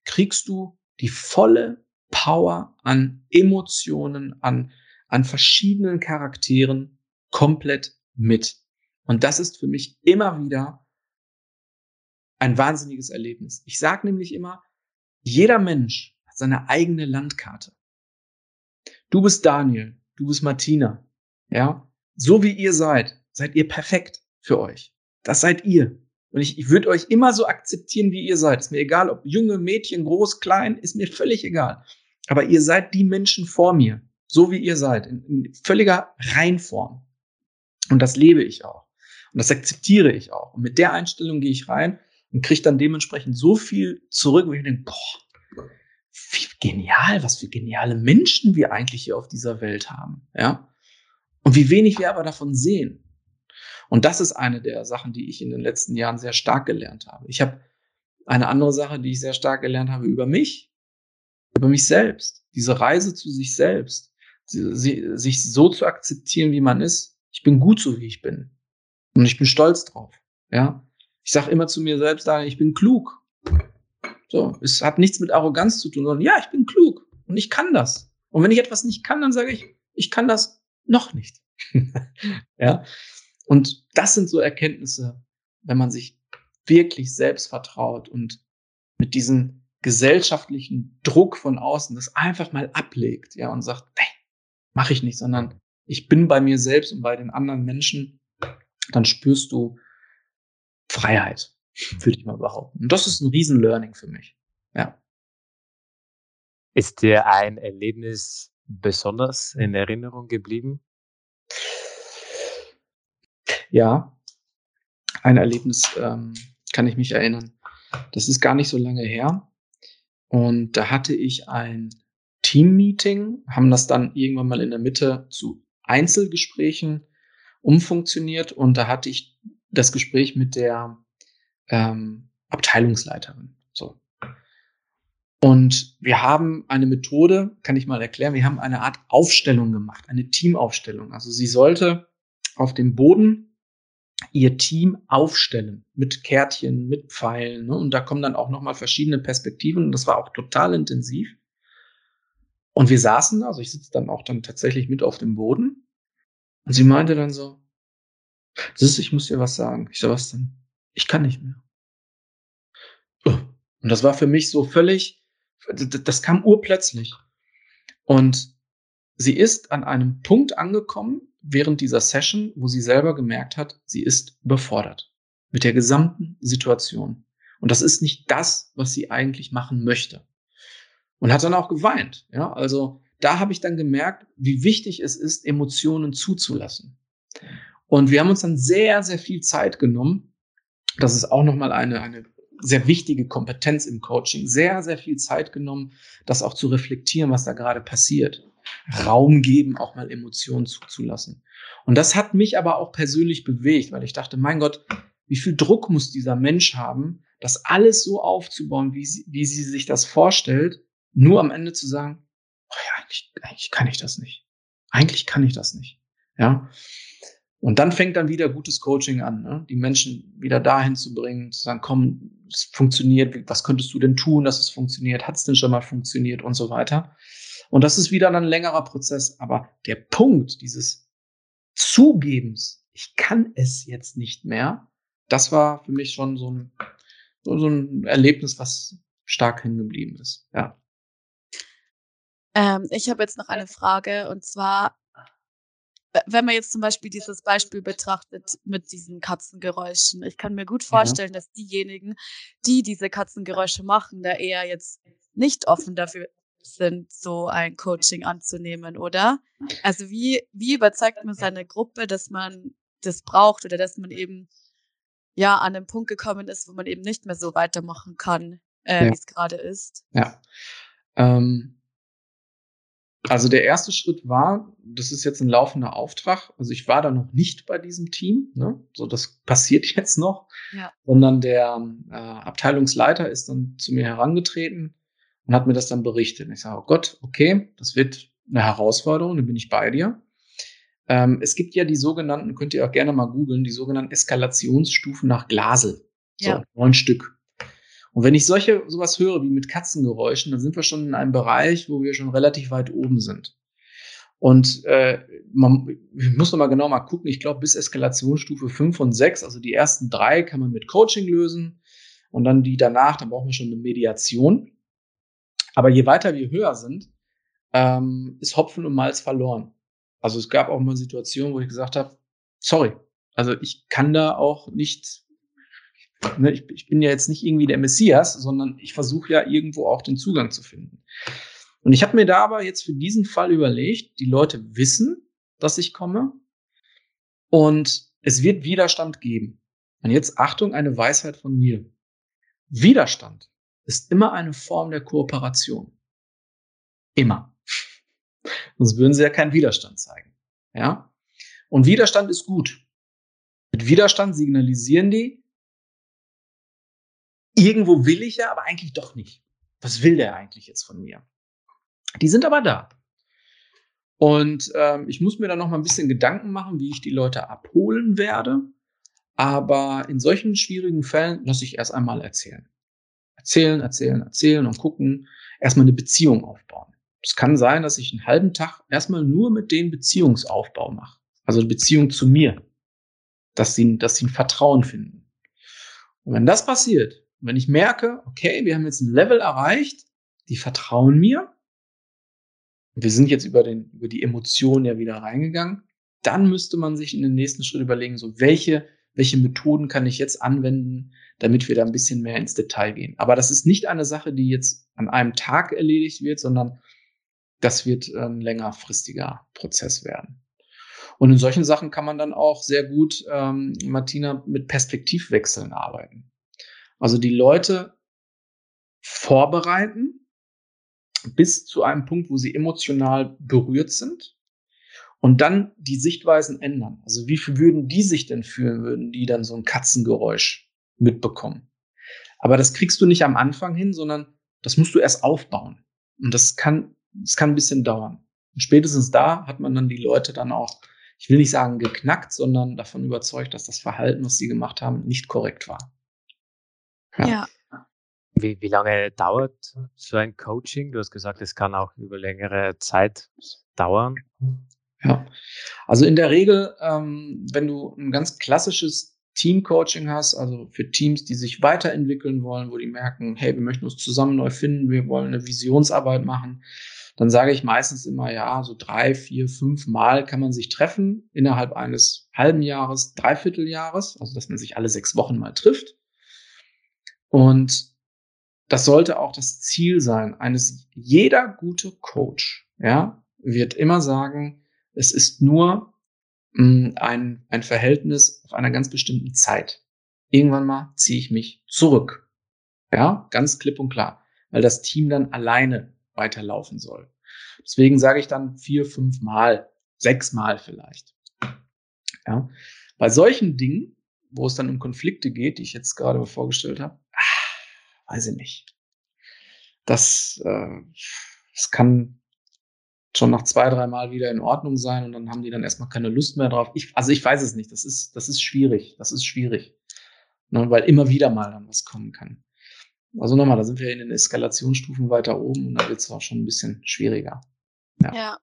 Kriegst du die volle Power an Emotionen, an, an verschiedenen Charakteren komplett mit. Und das ist für mich immer wieder ein wahnsinniges Erlebnis. Ich sage nämlich immer, jeder Mensch hat seine eigene Landkarte. Du bist Daniel, du bist Martina, ja. So wie ihr seid, seid ihr perfekt für euch. Das seid ihr. Und ich, ich würde euch immer so akzeptieren, wie ihr seid. Ist mir egal, ob junge, Mädchen, groß, klein, ist mir völlig egal. Aber ihr seid die Menschen vor mir, so wie ihr seid, in, in völliger Reinform. Und das lebe ich auch. Und das akzeptiere ich auch. Und mit der Einstellung gehe ich rein und kriege dann dementsprechend so viel zurück, wo ich denke, boah, wie genial, was für geniale Menschen wir eigentlich hier auf dieser Welt haben. Ja. Und wie wenig wir aber davon sehen. Und das ist eine der Sachen, die ich in den letzten Jahren sehr stark gelernt habe. Ich habe eine andere Sache, die ich sehr stark gelernt habe über mich, über mich selbst, diese Reise zu sich selbst, sich so zu akzeptieren, wie man ist. Ich bin gut so, wie ich bin. Und ich bin stolz drauf. Ja, ich sage immer zu mir selbst, ich bin klug. So, es hat nichts mit Arroganz zu tun, sondern ja, ich bin klug und ich kann das. Und wenn ich etwas nicht kann, dann sage ich, ich kann das noch nicht. ja, und das sind so Erkenntnisse, wenn man sich wirklich selbst vertraut und mit diesen gesellschaftlichen Druck von außen das einfach mal ablegt, ja, und sagt, nee, mache ich nicht, sondern ich bin bei mir selbst und bei den anderen Menschen, dann spürst du Freiheit, würde ich mal behaupten. Und das ist ein Riesen-Learning für mich. Ja. Ist dir ein Erlebnis besonders in Erinnerung geblieben? Ja, ein Erlebnis ähm, kann ich mich erinnern. Das ist gar nicht so lange her. Und da hatte ich ein Team-Meeting, haben das dann irgendwann mal in der Mitte zu Einzelgesprächen umfunktioniert und da hatte ich das Gespräch mit der ähm, Abteilungsleiterin. So. Und wir haben eine Methode, kann ich mal erklären, wir haben eine Art Aufstellung gemacht, eine Teamaufstellung. Also sie sollte auf dem Boden ihr Team aufstellen mit Kärtchen, mit Pfeilen. Ne? Und da kommen dann auch nochmal verschiedene Perspektiven. Und das war auch total intensiv. Und wir saßen da, also ich sitze dann auch dann tatsächlich mit auf dem Boden. Und sie meinte dann so, Siehst ich muss dir was sagen. Ich so, was denn? Ich kann nicht mehr. Und das war für mich so völlig, das kam urplötzlich. Und sie ist an einem Punkt angekommen während dieser Session, wo sie selber gemerkt hat, sie ist überfordert mit der gesamten Situation. Und das ist nicht das, was sie eigentlich machen möchte. Und hat dann auch geweint. Ja, also da habe ich dann gemerkt, wie wichtig es ist, Emotionen zuzulassen. Und wir haben uns dann sehr, sehr viel Zeit genommen. Das ist auch nochmal eine, eine sehr wichtige Kompetenz im Coaching. Sehr, sehr viel Zeit genommen, das auch zu reflektieren, was da gerade passiert. Raum geben, auch mal Emotionen zuzulassen. Und das hat mich aber auch persönlich bewegt, weil ich dachte, mein Gott, wie viel Druck muss dieser Mensch haben, das alles so aufzubauen, wie sie, wie sie sich das vorstellt, nur am Ende zu sagen, oh ja, eigentlich, eigentlich kann ich das nicht. Eigentlich kann ich das nicht. Ja. Und dann fängt dann wieder gutes Coaching an, ne? die Menschen wieder dahin zu bringen, zu sagen, komm, es funktioniert, was könntest du denn tun, dass es funktioniert, hat es denn schon mal funktioniert und so weiter. Und das ist wieder ein längerer Prozess. Aber der Punkt dieses Zugebens, ich kann es jetzt nicht mehr, das war für mich schon so ein, so ein Erlebnis, was stark hingeblieben ist. Ja. Ähm, ich habe jetzt noch eine Frage und zwar wenn man jetzt zum Beispiel dieses Beispiel betrachtet mit diesen Katzengeräuschen, ich kann mir gut vorstellen, ja. dass diejenigen, die diese Katzengeräusche machen, da eher jetzt nicht offen dafür sind, so ein Coaching anzunehmen, oder? Also wie, wie überzeugt man seine Gruppe, dass man das braucht oder dass man eben ja an den Punkt gekommen ist, wo man eben nicht mehr so weitermachen kann, äh, ja. wie es gerade ist? Ja. Ähm, also der erste Schritt war, das ist jetzt ein laufender Auftrag. Also ich war da noch nicht bei diesem Team, ne? so das passiert jetzt noch, ja. sondern der äh, Abteilungsleiter ist dann zu mir herangetreten und hat mir das dann berichtet. Und ich sage, oh Gott, okay, das wird eine Herausforderung, dann bin ich bei dir. Ähm, es gibt ja die sogenannten, könnt ihr auch gerne mal googeln, die sogenannten Eskalationsstufen nach Glasel. So, ja. neun Stück. Und wenn ich solche sowas höre wie mit Katzengeräuschen, dann sind wir schon in einem Bereich, wo wir schon relativ weit oben sind. Und äh, man muss noch mal genau mal gucken. Ich glaube, bis Eskalationsstufe 5 und 6, also die ersten drei, kann man mit Coaching lösen. Und dann die danach, dann brauchen wir schon eine Mediation. Aber je weiter wir höher sind, ähm, ist Hopfen und Malz verloren. Also es gab auch mal Situationen, wo ich gesagt habe, sorry, also ich kann da auch nicht Ne, ich, ich bin ja jetzt nicht irgendwie der Messias, sondern ich versuche ja irgendwo auch den Zugang zu finden. Und ich habe mir da aber jetzt für diesen Fall überlegt, die Leute wissen, dass ich komme und es wird Widerstand geben. Und jetzt Achtung, eine Weisheit von mir. Widerstand ist immer eine Form der Kooperation. Immer. Sonst würden sie ja keinen Widerstand zeigen. Ja? Und Widerstand ist gut. Mit Widerstand signalisieren die, irgendwo will ich ja, aber eigentlich doch nicht. Was will der eigentlich jetzt von mir? Die sind aber da. Und ähm, ich muss mir dann noch mal ein bisschen Gedanken machen, wie ich die Leute abholen werde. Aber in solchen schwierigen Fällen lasse ich erst einmal erzählen. Erzählen, erzählen, erzählen und gucken, erstmal eine Beziehung aufbauen. Es kann sein, dass ich einen halben Tag erstmal nur mit denen Beziehungsaufbau mache. Also eine Beziehung zu mir. Dass sie, dass sie ein Vertrauen finden. Und wenn das passiert, und wenn ich merke, okay, wir haben jetzt ein Level erreicht, die vertrauen mir, wir sind jetzt über, den, über die Emotionen ja wieder reingegangen, dann müsste man sich in den nächsten Schritt überlegen, so welche welche Methoden kann ich jetzt anwenden, damit wir da ein bisschen mehr ins Detail gehen. Aber das ist nicht eine Sache, die jetzt an einem Tag erledigt wird, sondern das wird ein längerfristiger Prozess werden. Und in solchen Sachen kann man dann auch sehr gut, ähm, Martina, mit Perspektivwechseln arbeiten. Also die Leute vorbereiten bis zu einem Punkt, wo sie emotional berührt sind und dann die Sichtweisen ändern. Also wie würden die sich denn fühlen, würden die dann so ein Katzengeräusch mitbekommen? Aber das kriegst du nicht am Anfang hin, sondern das musst du erst aufbauen. Und das kann, das kann ein bisschen dauern. Und spätestens da hat man dann die Leute dann auch, ich will nicht sagen geknackt, sondern davon überzeugt, dass das Verhalten, was sie gemacht haben, nicht korrekt war. Ja. ja. Wie, wie lange dauert so ein Coaching? Du hast gesagt, es kann auch über längere Zeit dauern. Ja, also in der Regel, ähm, wenn du ein ganz klassisches Team-Coaching hast, also für Teams, die sich weiterentwickeln wollen, wo die merken, hey, wir möchten uns zusammen neu finden, wir wollen eine Visionsarbeit machen, dann sage ich meistens immer, ja, so drei, vier, fünf Mal kann man sich treffen innerhalb eines halben Jahres, Dreivierteljahres, also dass man sich alle sechs Wochen mal trifft. Und das sollte auch das Ziel sein eines jeder gute Coach, ja, wird immer sagen, es ist nur mh, hm, ein, ein Verhältnis auf einer ganz bestimmten Zeit. Irgendwann mal ziehe ich mich zurück. Ja, ganz klipp und klar, weil das Team dann alleine weiterlaufen soll. Deswegen sage ich dann vier, fünf Mal, sechs Mal vielleicht. Ja, bei solchen Dingen, wo es dann um Konflikte geht, die ich jetzt gerade vorgestellt habe, ah, weiß ich nicht. Das, äh, das kann schon nach zwei, drei Mal wieder in Ordnung sein und dann haben die dann erstmal keine Lust mehr drauf. Ich, also ich weiß es nicht. Das ist, das ist schwierig. Das ist schwierig. Ne, weil immer wieder mal dann was kommen kann. Also nochmal, da sind wir in den Eskalationsstufen weiter oben und da wird es auch schon ein bisschen schwieriger. Ja. ja.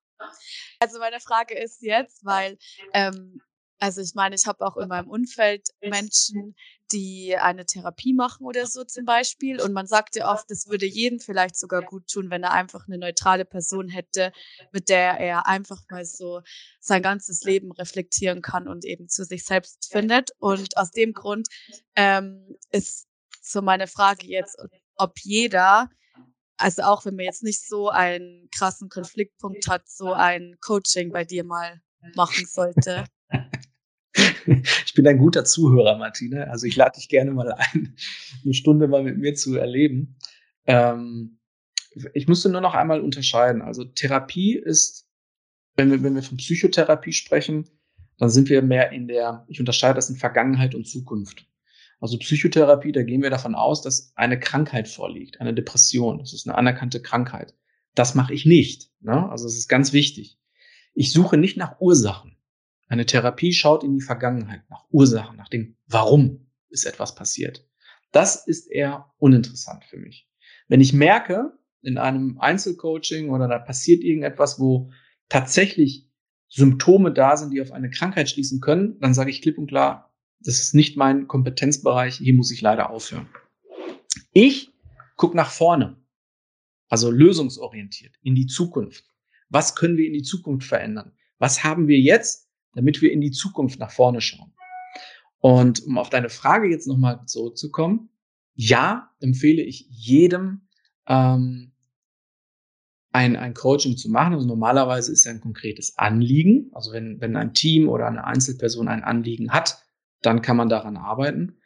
Also meine Frage ist jetzt, weil ähm, also ich meine, ich habe auch in meinem Umfeld Menschen, die eine Therapie machen oder so zum Beispiel. Und man sagt ja oft, es würde jedem vielleicht sogar gut tun, wenn er einfach eine neutrale Person hätte, mit der er einfach mal so sein ganzes Leben reflektieren kann und eben zu sich selbst findet. Und aus dem Grund ähm, ist so meine Frage jetzt, ob jeder, also auch wenn man jetzt nicht so einen krassen Konfliktpunkt hat, so ein Coaching bei dir mal machen sollte. ich bin ein guter Zuhörer, Martina. Also ich lade dich gerne mal ein, eine Stunde mal mit mir zu erleben. Ähm, ich musste nur noch einmal unterscheiden. Also Therapie ist, wenn wir, wenn wir von Psychotherapie sprechen, dann sind wir mehr in der, ich unterscheide das in Vergangenheit und Zukunft. Also Psychotherapie, da gehen wir davon aus, dass eine Krankheit vorliegt, eine Depression. Das ist eine anerkannte Krankheit. Das mache ich nicht. Ne? Also es ist ganz wichtig. Ich suche nicht nach Ursachen. Eine Therapie schaut in die Vergangenheit, nach Ursachen, nach dem Warum ist etwas passiert. Das ist eher uninteressant für mich. Wenn ich merke, in einem Einzelcoaching oder da passiert irgendetwas, wo tatsächlich Symptome da sind, die auf eine Krankheit schließen können, dann sage ich klipp und klar, das ist nicht mein Kompetenzbereich, hier muss ich leider aufhören. Ich gucke nach vorne, also lösungsorientiert, in die Zukunft. Was können wir in die Zukunft verändern? Was haben wir jetzt, damit wir in die Zukunft nach vorne schauen. Und um auf deine Frage jetzt nochmal zurückzukommen, ja, empfehle ich jedem, ähm, ein, ein Coaching zu machen. Also normalerweise ist ja ein konkretes Anliegen. Also wenn, wenn ein Team oder eine Einzelperson ein Anliegen hat, dann kann man daran arbeiten.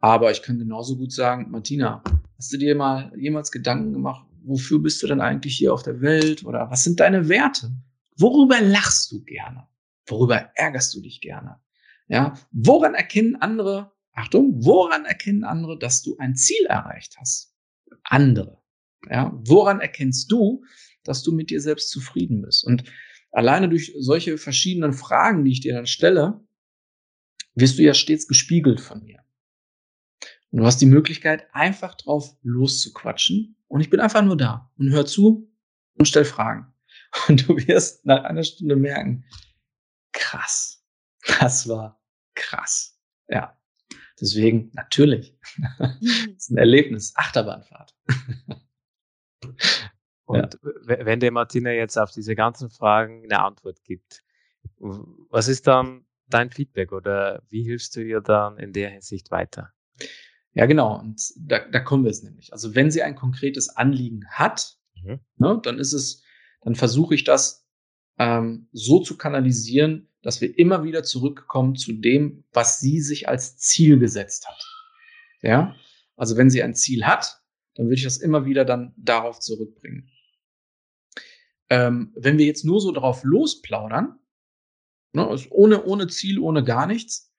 Aber ich kann genauso gut sagen, Martina, hast du dir mal jemals Gedanken gemacht, wofür bist du denn eigentlich hier auf der Welt? Oder was sind deine Werte? Worüber lachst du gerne? Worüber ärgerst du dich gerne? Ja, woran erkennen andere, Achtung, woran erkennen andere, dass du ein Ziel erreicht hast? Andere. Ja, woran erkennst du, dass du mit dir selbst zufrieden bist? Und alleine durch solche verschiedenen Fragen, die ich dir dann stelle, wirst du ja stets gespiegelt von mir. Und du hast die Möglichkeit, einfach drauf loszuquatschen. Und ich bin einfach nur da und hör zu und stell Fragen. Und du wirst nach einer Stunde merken, krass. Das war krass. Ja. Deswegen, natürlich. das ist ein Erlebnis. Achterbahnfahrt. Und ja. wenn der Martina jetzt auf diese ganzen Fragen eine Antwort gibt, was ist dann dein Feedback oder wie hilfst du ihr dann in der Hinsicht weiter? Ja, genau. Und da, da kommen wir es nämlich. Also wenn sie ein konkretes Anliegen hat, mhm. ne, dann ist es, dann versuche ich das ähm, so zu kanalisieren, dass wir immer wieder zurückkommen zu dem, was sie sich als Ziel gesetzt hat. Ja, also wenn sie ein Ziel hat, dann würde ich das immer wieder dann darauf zurückbringen. Ähm, wenn wir jetzt nur so drauf losplaudern, ne, also ohne, ohne Ziel, ohne gar nichts,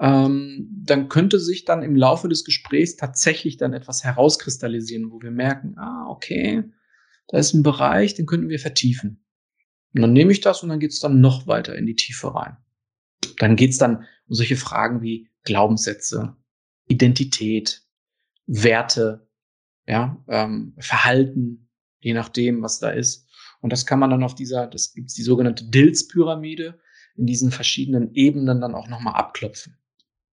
ähm, dann könnte sich dann im Laufe des Gesprächs tatsächlich dann etwas herauskristallisieren, wo wir merken, ah, okay, da ist ein Bereich, den könnten wir vertiefen. Und dann nehme ich das und dann geht es dann noch weiter in die Tiefe rein. Dann geht es dann um solche Fragen wie Glaubenssätze, Identität, Werte, ja, ähm, Verhalten, je nachdem, was da ist. Und das kann man dann auf dieser, das gibt's die sogenannte Dills-Pyramide, in diesen verschiedenen Ebenen dann auch nochmal abklopfen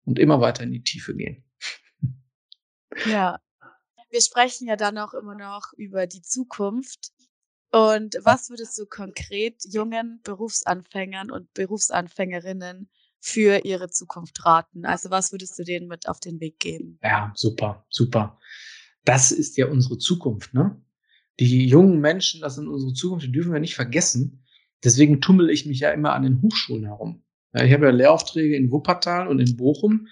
und immer weiter in die Tiefe gehen. Ja. Wir sprechen ja dann auch immer noch über die Zukunft. Und was würdest du konkret jungen Berufsanfängern und Berufsanfängerinnen für ihre Zukunft raten? Also was würdest du denen mit auf den Weg geben? Ja, super, super. Das ist ja unsere Zukunft, ne? Die jungen Menschen, das sind unsere Zukunft, die dürfen wir nicht vergessen. Deswegen tummel ich mich ja immer an den Hochschulen herum. Ich habe ja Lehraufträge in Wuppertal und in Bochum.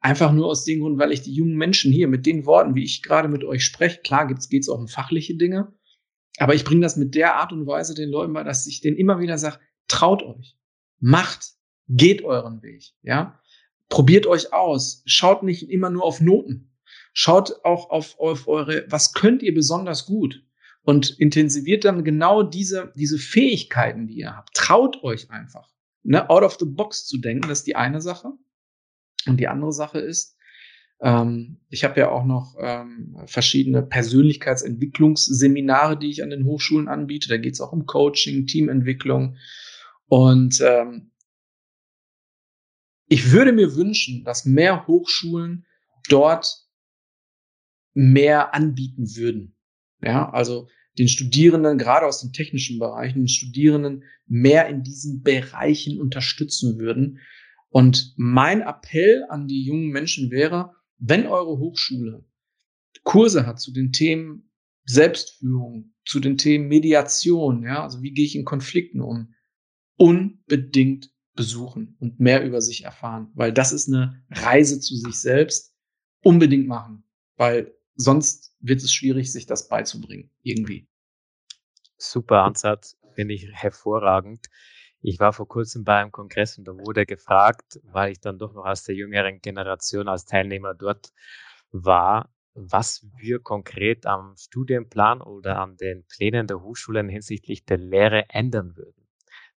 Einfach nur aus dem Grund, weil ich die jungen Menschen hier mit den Worten, wie ich gerade mit euch spreche, klar geht es auch um fachliche Dinge, aber ich bringe das mit der Art und Weise den Leuten bei, dass ich denen immer wieder sage, traut euch, macht, geht euren Weg, ja. Probiert euch aus, schaut nicht immer nur auf Noten, schaut auch auf, auf eure, was könnt ihr besonders gut und intensiviert dann genau diese, diese Fähigkeiten, die ihr habt. Traut euch einfach ne, out of the box zu denken, das ist die eine Sache. Und die andere Sache ist, ähm, ich habe ja auch noch ähm, verschiedene Persönlichkeitsentwicklungsseminare, die ich an den Hochschulen anbiete. Da geht es auch um Coaching, Teamentwicklung. Und ähm, ich würde mir wünschen, dass mehr Hochschulen dort mehr anbieten würden. Ja, also den Studierenden, gerade aus den technischen Bereichen, den Studierenden mehr in diesen Bereichen unterstützen würden. Und mein Appell an die jungen Menschen wäre, wenn eure Hochschule Kurse hat zu den Themen Selbstführung, zu den Themen Mediation, ja, also wie gehe ich in Konflikten um, unbedingt besuchen und mehr über sich erfahren, weil das ist eine Reise zu sich selbst. Unbedingt machen, weil sonst wird es schwierig, sich das beizubringen, irgendwie super Ansatz, finde ich hervorragend. Ich war vor kurzem bei einem Kongress und da wurde gefragt, weil ich dann doch noch aus der jüngeren Generation als Teilnehmer dort war, was wir konkret am Studienplan oder an den Plänen der Hochschulen hinsichtlich der Lehre ändern würden.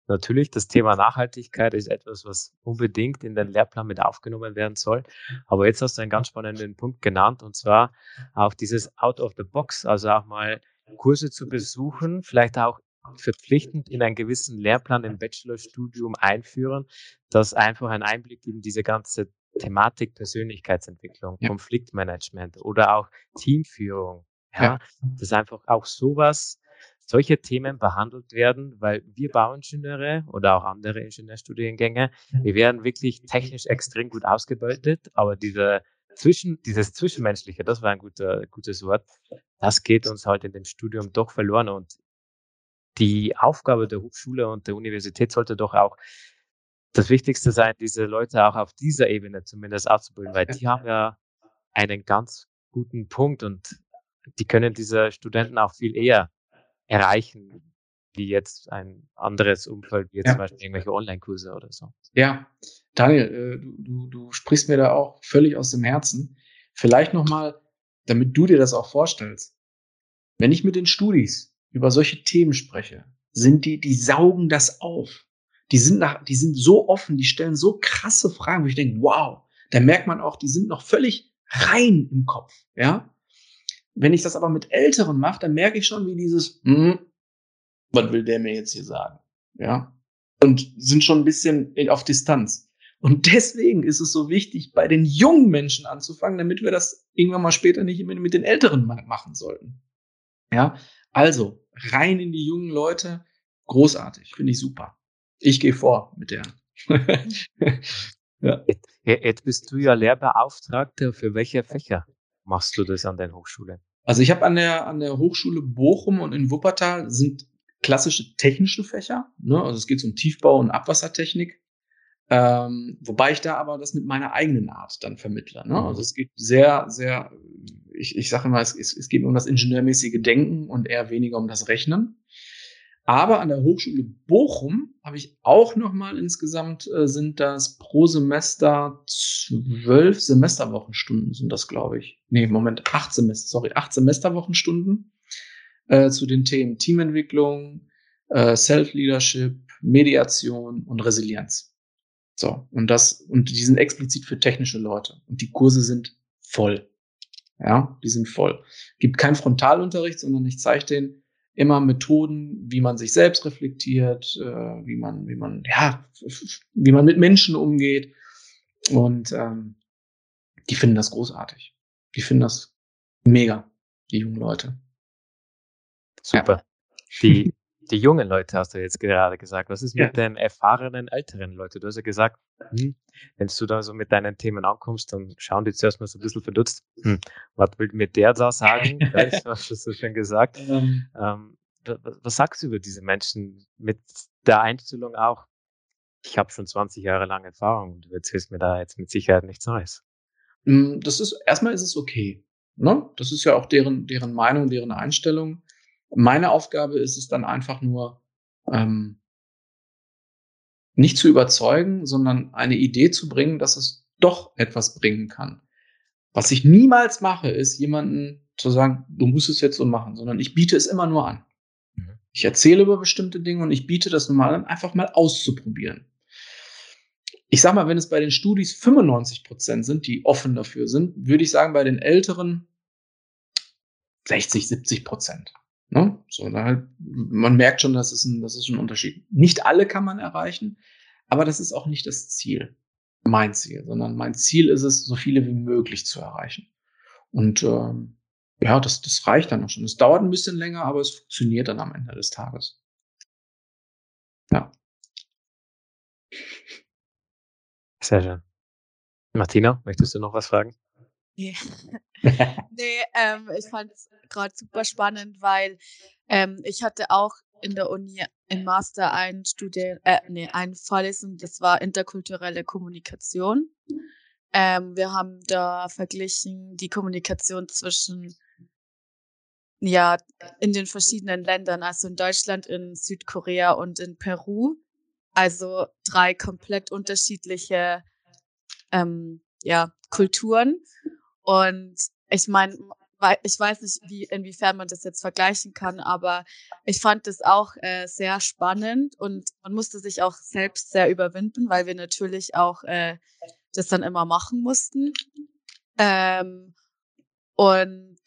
Natürlich, das Thema Nachhaltigkeit ist etwas, was unbedingt in den Lehrplan mit aufgenommen werden soll. Aber jetzt hast du einen ganz spannenden Punkt genannt, und zwar auch dieses Out of the Box, also auch mal Kurse zu besuchen, vielleicht auch verpflichtend in einen gewissen Lehrplan im Bachelorstudium einführen, das einfach einen Einblick in diese ganze Thematik Persönlichkeitsentwicklung, ja. Konfliktmanagement oder auch Teamführung, ja, ja, dass einfach auch sowas, solche Themen behandelt werden, weil wir Bauingenieure oder auch andere Ingenieurstudiengänge, wir werden wirklich technisch extrem gut ausgebildet, aber diese zwischen, dieses Zwischenmenschliche, das war ein guter, gutes Wort, das geht uns halt in dem Studium doch verloren und die Aufgabe der Hochschule und der Universität sollte doch auch das Wichtigste sein, diese Leute auch auf dieser Ebene zumindest auszubilden, weil die haben ja einen ganz guten Punkt und die können diese Studenten auch viel eher erreichen, wie jetzt ein anderes Umfeld, wie jetzt ja. zum Beispiel irgendwelche Online-Kurse oder so. Ja, Daniel, äh, du, du, du sprichst mir da auch völlig aus dem Herzen. Vielleicht nochmal, damit du dir das auch vorstellst. Wenn ich mit den Studis über solche Themen spreche, sind die, die saugen das auf. Die sind nach, die sind so offen, die stellen so krasse Fragen, wo ich denke, wow, da merkt man auch, die sind noch völlig rein im Kopf, ja. Wenn ich das aber mit Älteren mache, dann merke ich schon, wie dieses, hm, was will der mir jetzt hier sagen? Ja. Und sind schon ein bisschen auf Distanz. Und deswegen ist es so wichtig, bei den jungen Menschen anzufangen, damit wir das irgendwann mal später nicht immer mit den Älteren machen sollten. Ja. Also, rein in die jungen Leute. Großartig. Finde ich super. Ich gehe vor mit der, ja. Jetzt, jetzt bist du ja Lehrbeauftragter. Für welche Fächer machst du das an der Hochschule? Also ich habe an der, an der Hochschule Bochum und in Wuppertal sind klassische technische Fächer. Ne? Also es geht um Tiefbau und Abwassertechnik. Ähm, wobei ich da aber das mit meiner eigenen Art dann vermittle. Ne? Also es geht sehr, sehr, ich, ich sage immer, es, es geht um das ingenieurmäßige Denken und eher weniger um das Rechnen. Aber an der Hochschule Bochum habe ich auch noch mal insgesamt äh, sind das pro Semester zwölf Semesterwochenstunden sind das, glaube ich. Nee, Moment, acht Semester, sorry, acht Semesterwochenstunden äh, zu den Themen Teamentwicklung, äh, Self-Leadership, Mediation und Resilienz. So, und das, und die sind explizit für technische Leute. Und die Kurse sind voll. Ja, die sind voll. Gibt keinen Frontalunterricht, sondern ich zeige denen, immer Methoden, wie man sich selbst reflektiert, äh, wie man, wie man, ja, wie man mit Menschen umgeht. Und ähm, die finden das großartig. Die finden das mega, die jungen Leute. Super. Ja. Die, die jungen Leute hast du jetzt gerade gesagt. Was ist mit ja. den erfahrenen älteren Leuten? Du hast ja gesagt, hm, wenn du da so mit deinen Themen ankommst, dann schauen die zuerst mal so ein bisschen verdutzt. Hm, was will mir der da sagen? das hast du so schön gesagt. Ähm, ähm, was sagst du über diese Menschen mit der Einstellung auch? Ich habe schon 20 Jahre lang Erfahrung und du erzählst mir da jetzt mit Sicherheit nichts Neues. Hm, das ist, erstmal ist es okay. Ne? Das ist ja auch deren, deren Meinung, deren Einstellung. Meine Aufgabe ist es dann einfach nur, ähm, nicht zu überzeugen, sondern eine Idee zu bringen, dass es doch etwas bringen kann. Was ich niemals mache, ist jemanden zu sagen, du musst es jetzt so machen, sondern ich biete es immer nur an. Mhm. Ich erzähle über bestimmte Dinge und ich biete das normal an, einfach mal auszuprobieren. Ich sag mal, wenn es bei den Studis 95 Prozent sind, die offen dafür sind, würde ich sagen, bei den Älteren 60, 70 Prozent. Ne? So, da, man merkt schon, das ist, ein, das ist ein Unterschied. Nicht alle kann man erreichen, aber das ist auch nicht das Ziel, mein Ziel, sondern mein Ziel ist es, so viele wie möglich zu erreichen. Und ähm, ja, das, das reicht dann auch schon. Es dauert ein bisschen länger, aber es funktioniert dann am Ende des Tages. Ja. Sehr schön. Martina, möchtest du noch was fragen? Nee, nee ähm, ich fand es gerade super spannend, weil ähm, ich hatte auch in der Uni im Master ein Studien, äh, nee, eine Vorlesung, das war interkulturelle Kommunikation. Ähm, wir haben da verglichen die Kommunikation zwischen ja, in den verschiedenen Ländern, also in Deutschland, in Südkorea und in Peru. Also drei komplett unterschiedliche ähm, ja, Kulturen. Und ich meine, ich weiß nicht, wie, inwiefern man das jetzt vergleichen kann, aber ich fand das auch äh, sehr spannend und man musste sich auch selbst sehr überwinden, weil wir natürlich auch äh, das dann immer machen mussten. Ähm, und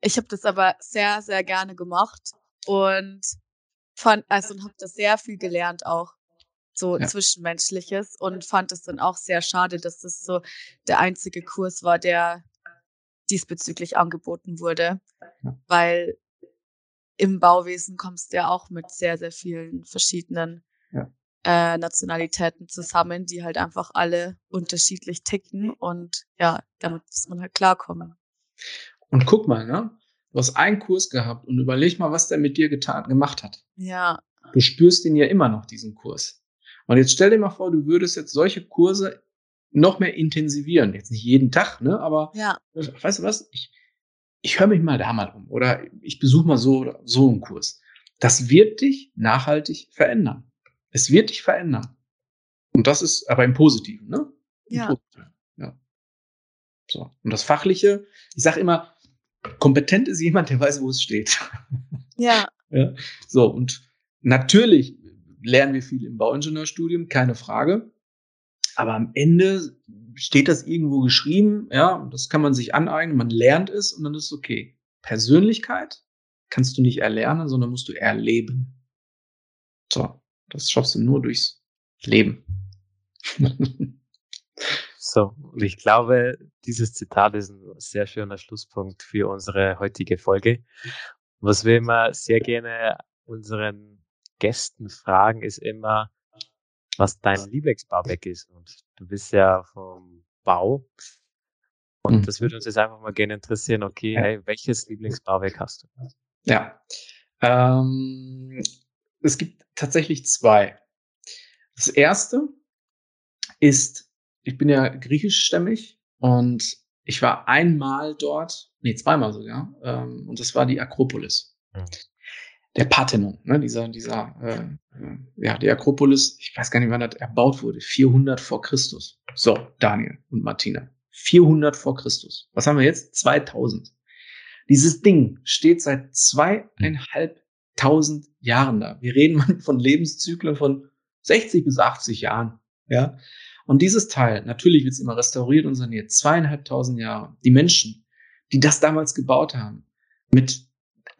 ich habe das aber sehr, sehr gerne gemacht und fand, also habe das sehr viel gelernt auch so ja. zwischenmenschliches und fand es dann auch sehr schade, dass das so der einzige Kurs war, der diesbezüglich angeboten wurde, ja. weil im Bauwesen kommst du ja auch mit sehr, sehr vielen verschiedenen ja. äh, Nationalitäten zusammen, die halt einfach alle unterschiedlich ticken und ja, damit muss man halt klarkommen. Und guck mal, ne? Du hast einen Kurs gehabt und überleg mal, was der mit dir getan, gemacht hat. Ja. Du spürst ihn ja immer noch, diesen Kurs. Und jetzt stell dir mal vor, du würdest jetzt solche Kurse noch mehr intensivieren. Jetzt nicht jeden Tag, ne? Aber ja. weißt du was? Ich, ich höre mich mal da mal um oder ich besuche mal so oder so einen Kurs. Das wird dich nachhaltig verändern. Es wird dich verändern. Und das ist aber im Positiven, ne? Im ja. Positiven. ja. So. Und das Fachliche, ich sage immer, kompetent ist jemand, der weiß, wo es steht. Ja. ja. So, und natürlich lernen wir viel im Bauingenieurstudium, keine Frage. Aber am Ende steht das irgendwo geschrieben, ja, das kann man sich aneignen, man lernt es und dann ist es okay. Persönlichkeit kannst du nicht erlernen, sondern musst du erleben. So, das schaffst du nur durchs Leben. so, und ich glaube, dieses Zitat ist ein sehr schöner Schlusspunkt für unsere heutige Folge. Was wir immer sehr gerne unseren Gästen fragen, ist immer, was dein Lieblingsbauwerk ist. Und du bist ja vom Bau. Und mhm. das würde uns jetzt einfach mal gerne interessieren. Okay, ja. hey, welches Lieblingsbauwerk hast du? Ja. Ähm, es gibt tatsächlich zwei. Das erste ist, ich bin ja griechischstämmig und ich war einmal dort, nee, zweimal sogar, ähm, und das war die Akropolis. Mhm. Der Parthenon, ne, dieser, dieser, äh, ja, die Akropolis, ich weiß gar nicht, wann das erbaut wurde, 400 vor Christus. So, Daniel und Martina. 400 vor Christus. Was haben wir jetzt? 2000. Dieses Ding steht seit zweieinhalbtausend Jahren da. Wir reden von Lebenszyklen von 60 bis 80 Jahren. Ja. Und dieses Teil, natürlich wird es immer restauriert und saniert, zweieinhalbtausend Jahre. Die Menschen, die das damals gebaut haben, mit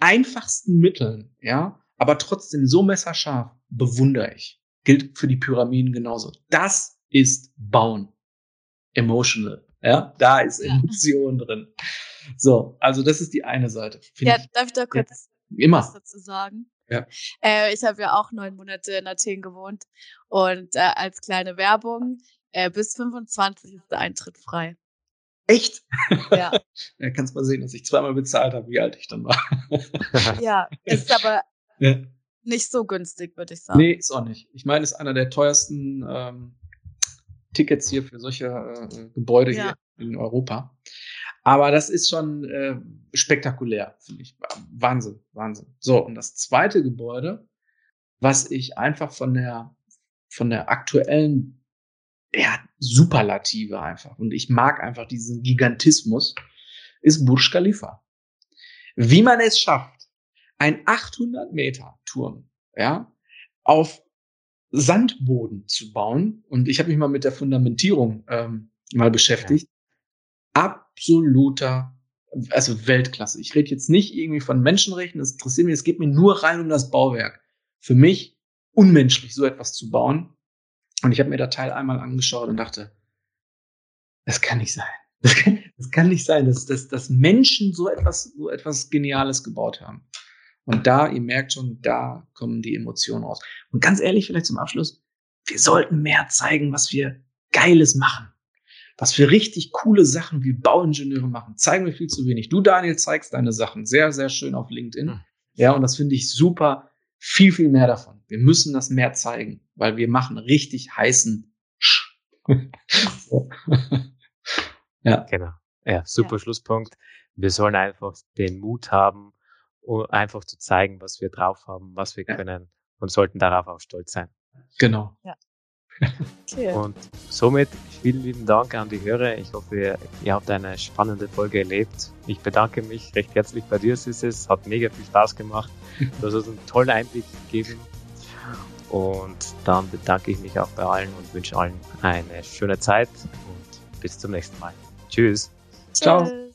einfachsten Mitteln, ja, aber trotzdem so messerscharf, bewundere ich. Gilt für die Pyramiden genauso. Das ist Bauen. Emotional. Ja, da ist Emotion ja. drin. So, also das ist die eine Seite. Ja, ich, darf ich da kurz ja, immer. was dazu sagen? Ja. Äh, ich habe ja auch neun Monate in Athen gewohnt und äh, als kleine Werbung, äh, bis 25 ist der Eintritt frei. Echt? Ja. ja, kannst mal sehen, dass ich zweimal bezahlt habe, wie alt ich dann war. ja, ist aber ja. nicht so günstig, würde ich sagen. Nee, ist auch nicht. Ich meine, es ist einer der teuersten ähm, Tickets hier für solche äh, Gebäude ja. hier in Europa. Aber das ist schon äh, spektakulär, finde ich. Wahnsinn, Wahnsinn. So, und das zweite Gebäude, was ich einfach von der, von der aktuellen, ja, Superlative einfach, und ich mag einfach diesen Gigantismus, ist Burj Khalifa. Wie man es schafft, ein 800 Meter Turm, ja, auf Sandboden zu bauen. Und ich habe mich mal mit der Fundamentierung ähm, mal beschäftigt. Absoluter, also Weltklasse. Ich rede jetzt nicht irgendwie von Menschenrechten, das interessiert mich, es geht mir nur rein um das Bauwerk. Für mich unmenschlich, so etwas zu bauen. Und ich habe mir der Teil einmal angeschaut und dachte, das kann nicht sein. Das kann, das kann nicht sein, dass, dass, dass Menschen so etwas, so etwas Geniales gebaut haben. Und da, ihr merkt schon, da kommen die Emotionen raus. Und ganz ehrlich, vielleicht zum Abschluss, wir sollten mehr zeigen, was wir Geiles machen. Was für richtig coole Sachen wie Bauingenieure machen. Zeigen wir viel zu wenig. Du, Daniel, zeigst deine Sachen sehr, sehr schön auf LinkedIn. Hm. Ja, und das finde ich super. Viel, viel mehr davon. Wir müssen das mehr zeigen, weil wir machen richtig heißen Sch. ja. Genau. Ja, super ja. Schlusspunkt. Wir sollen einfach den Mut haben, um einfach zu zeigen, was wir drauf haben, was wir ja. können und sollten darauf auch stolz sein. Genau. Ja. Okay. Und somit vielen lieben Dank an die Hörer. Ich hoffe, ihr, ihr, habt eine spannende Folge erlebt. Ich bedanke mich recht herzlich bei dir, Sissis. Hat mega viel Spaß gemacht. Du hast uns einen tollen Einblick gegeben. Und dann bedanke ich mich auch bei allen und wünsche allen eine schöne Zeit und bis zum nächsten Mal. Tschüss. Ciao.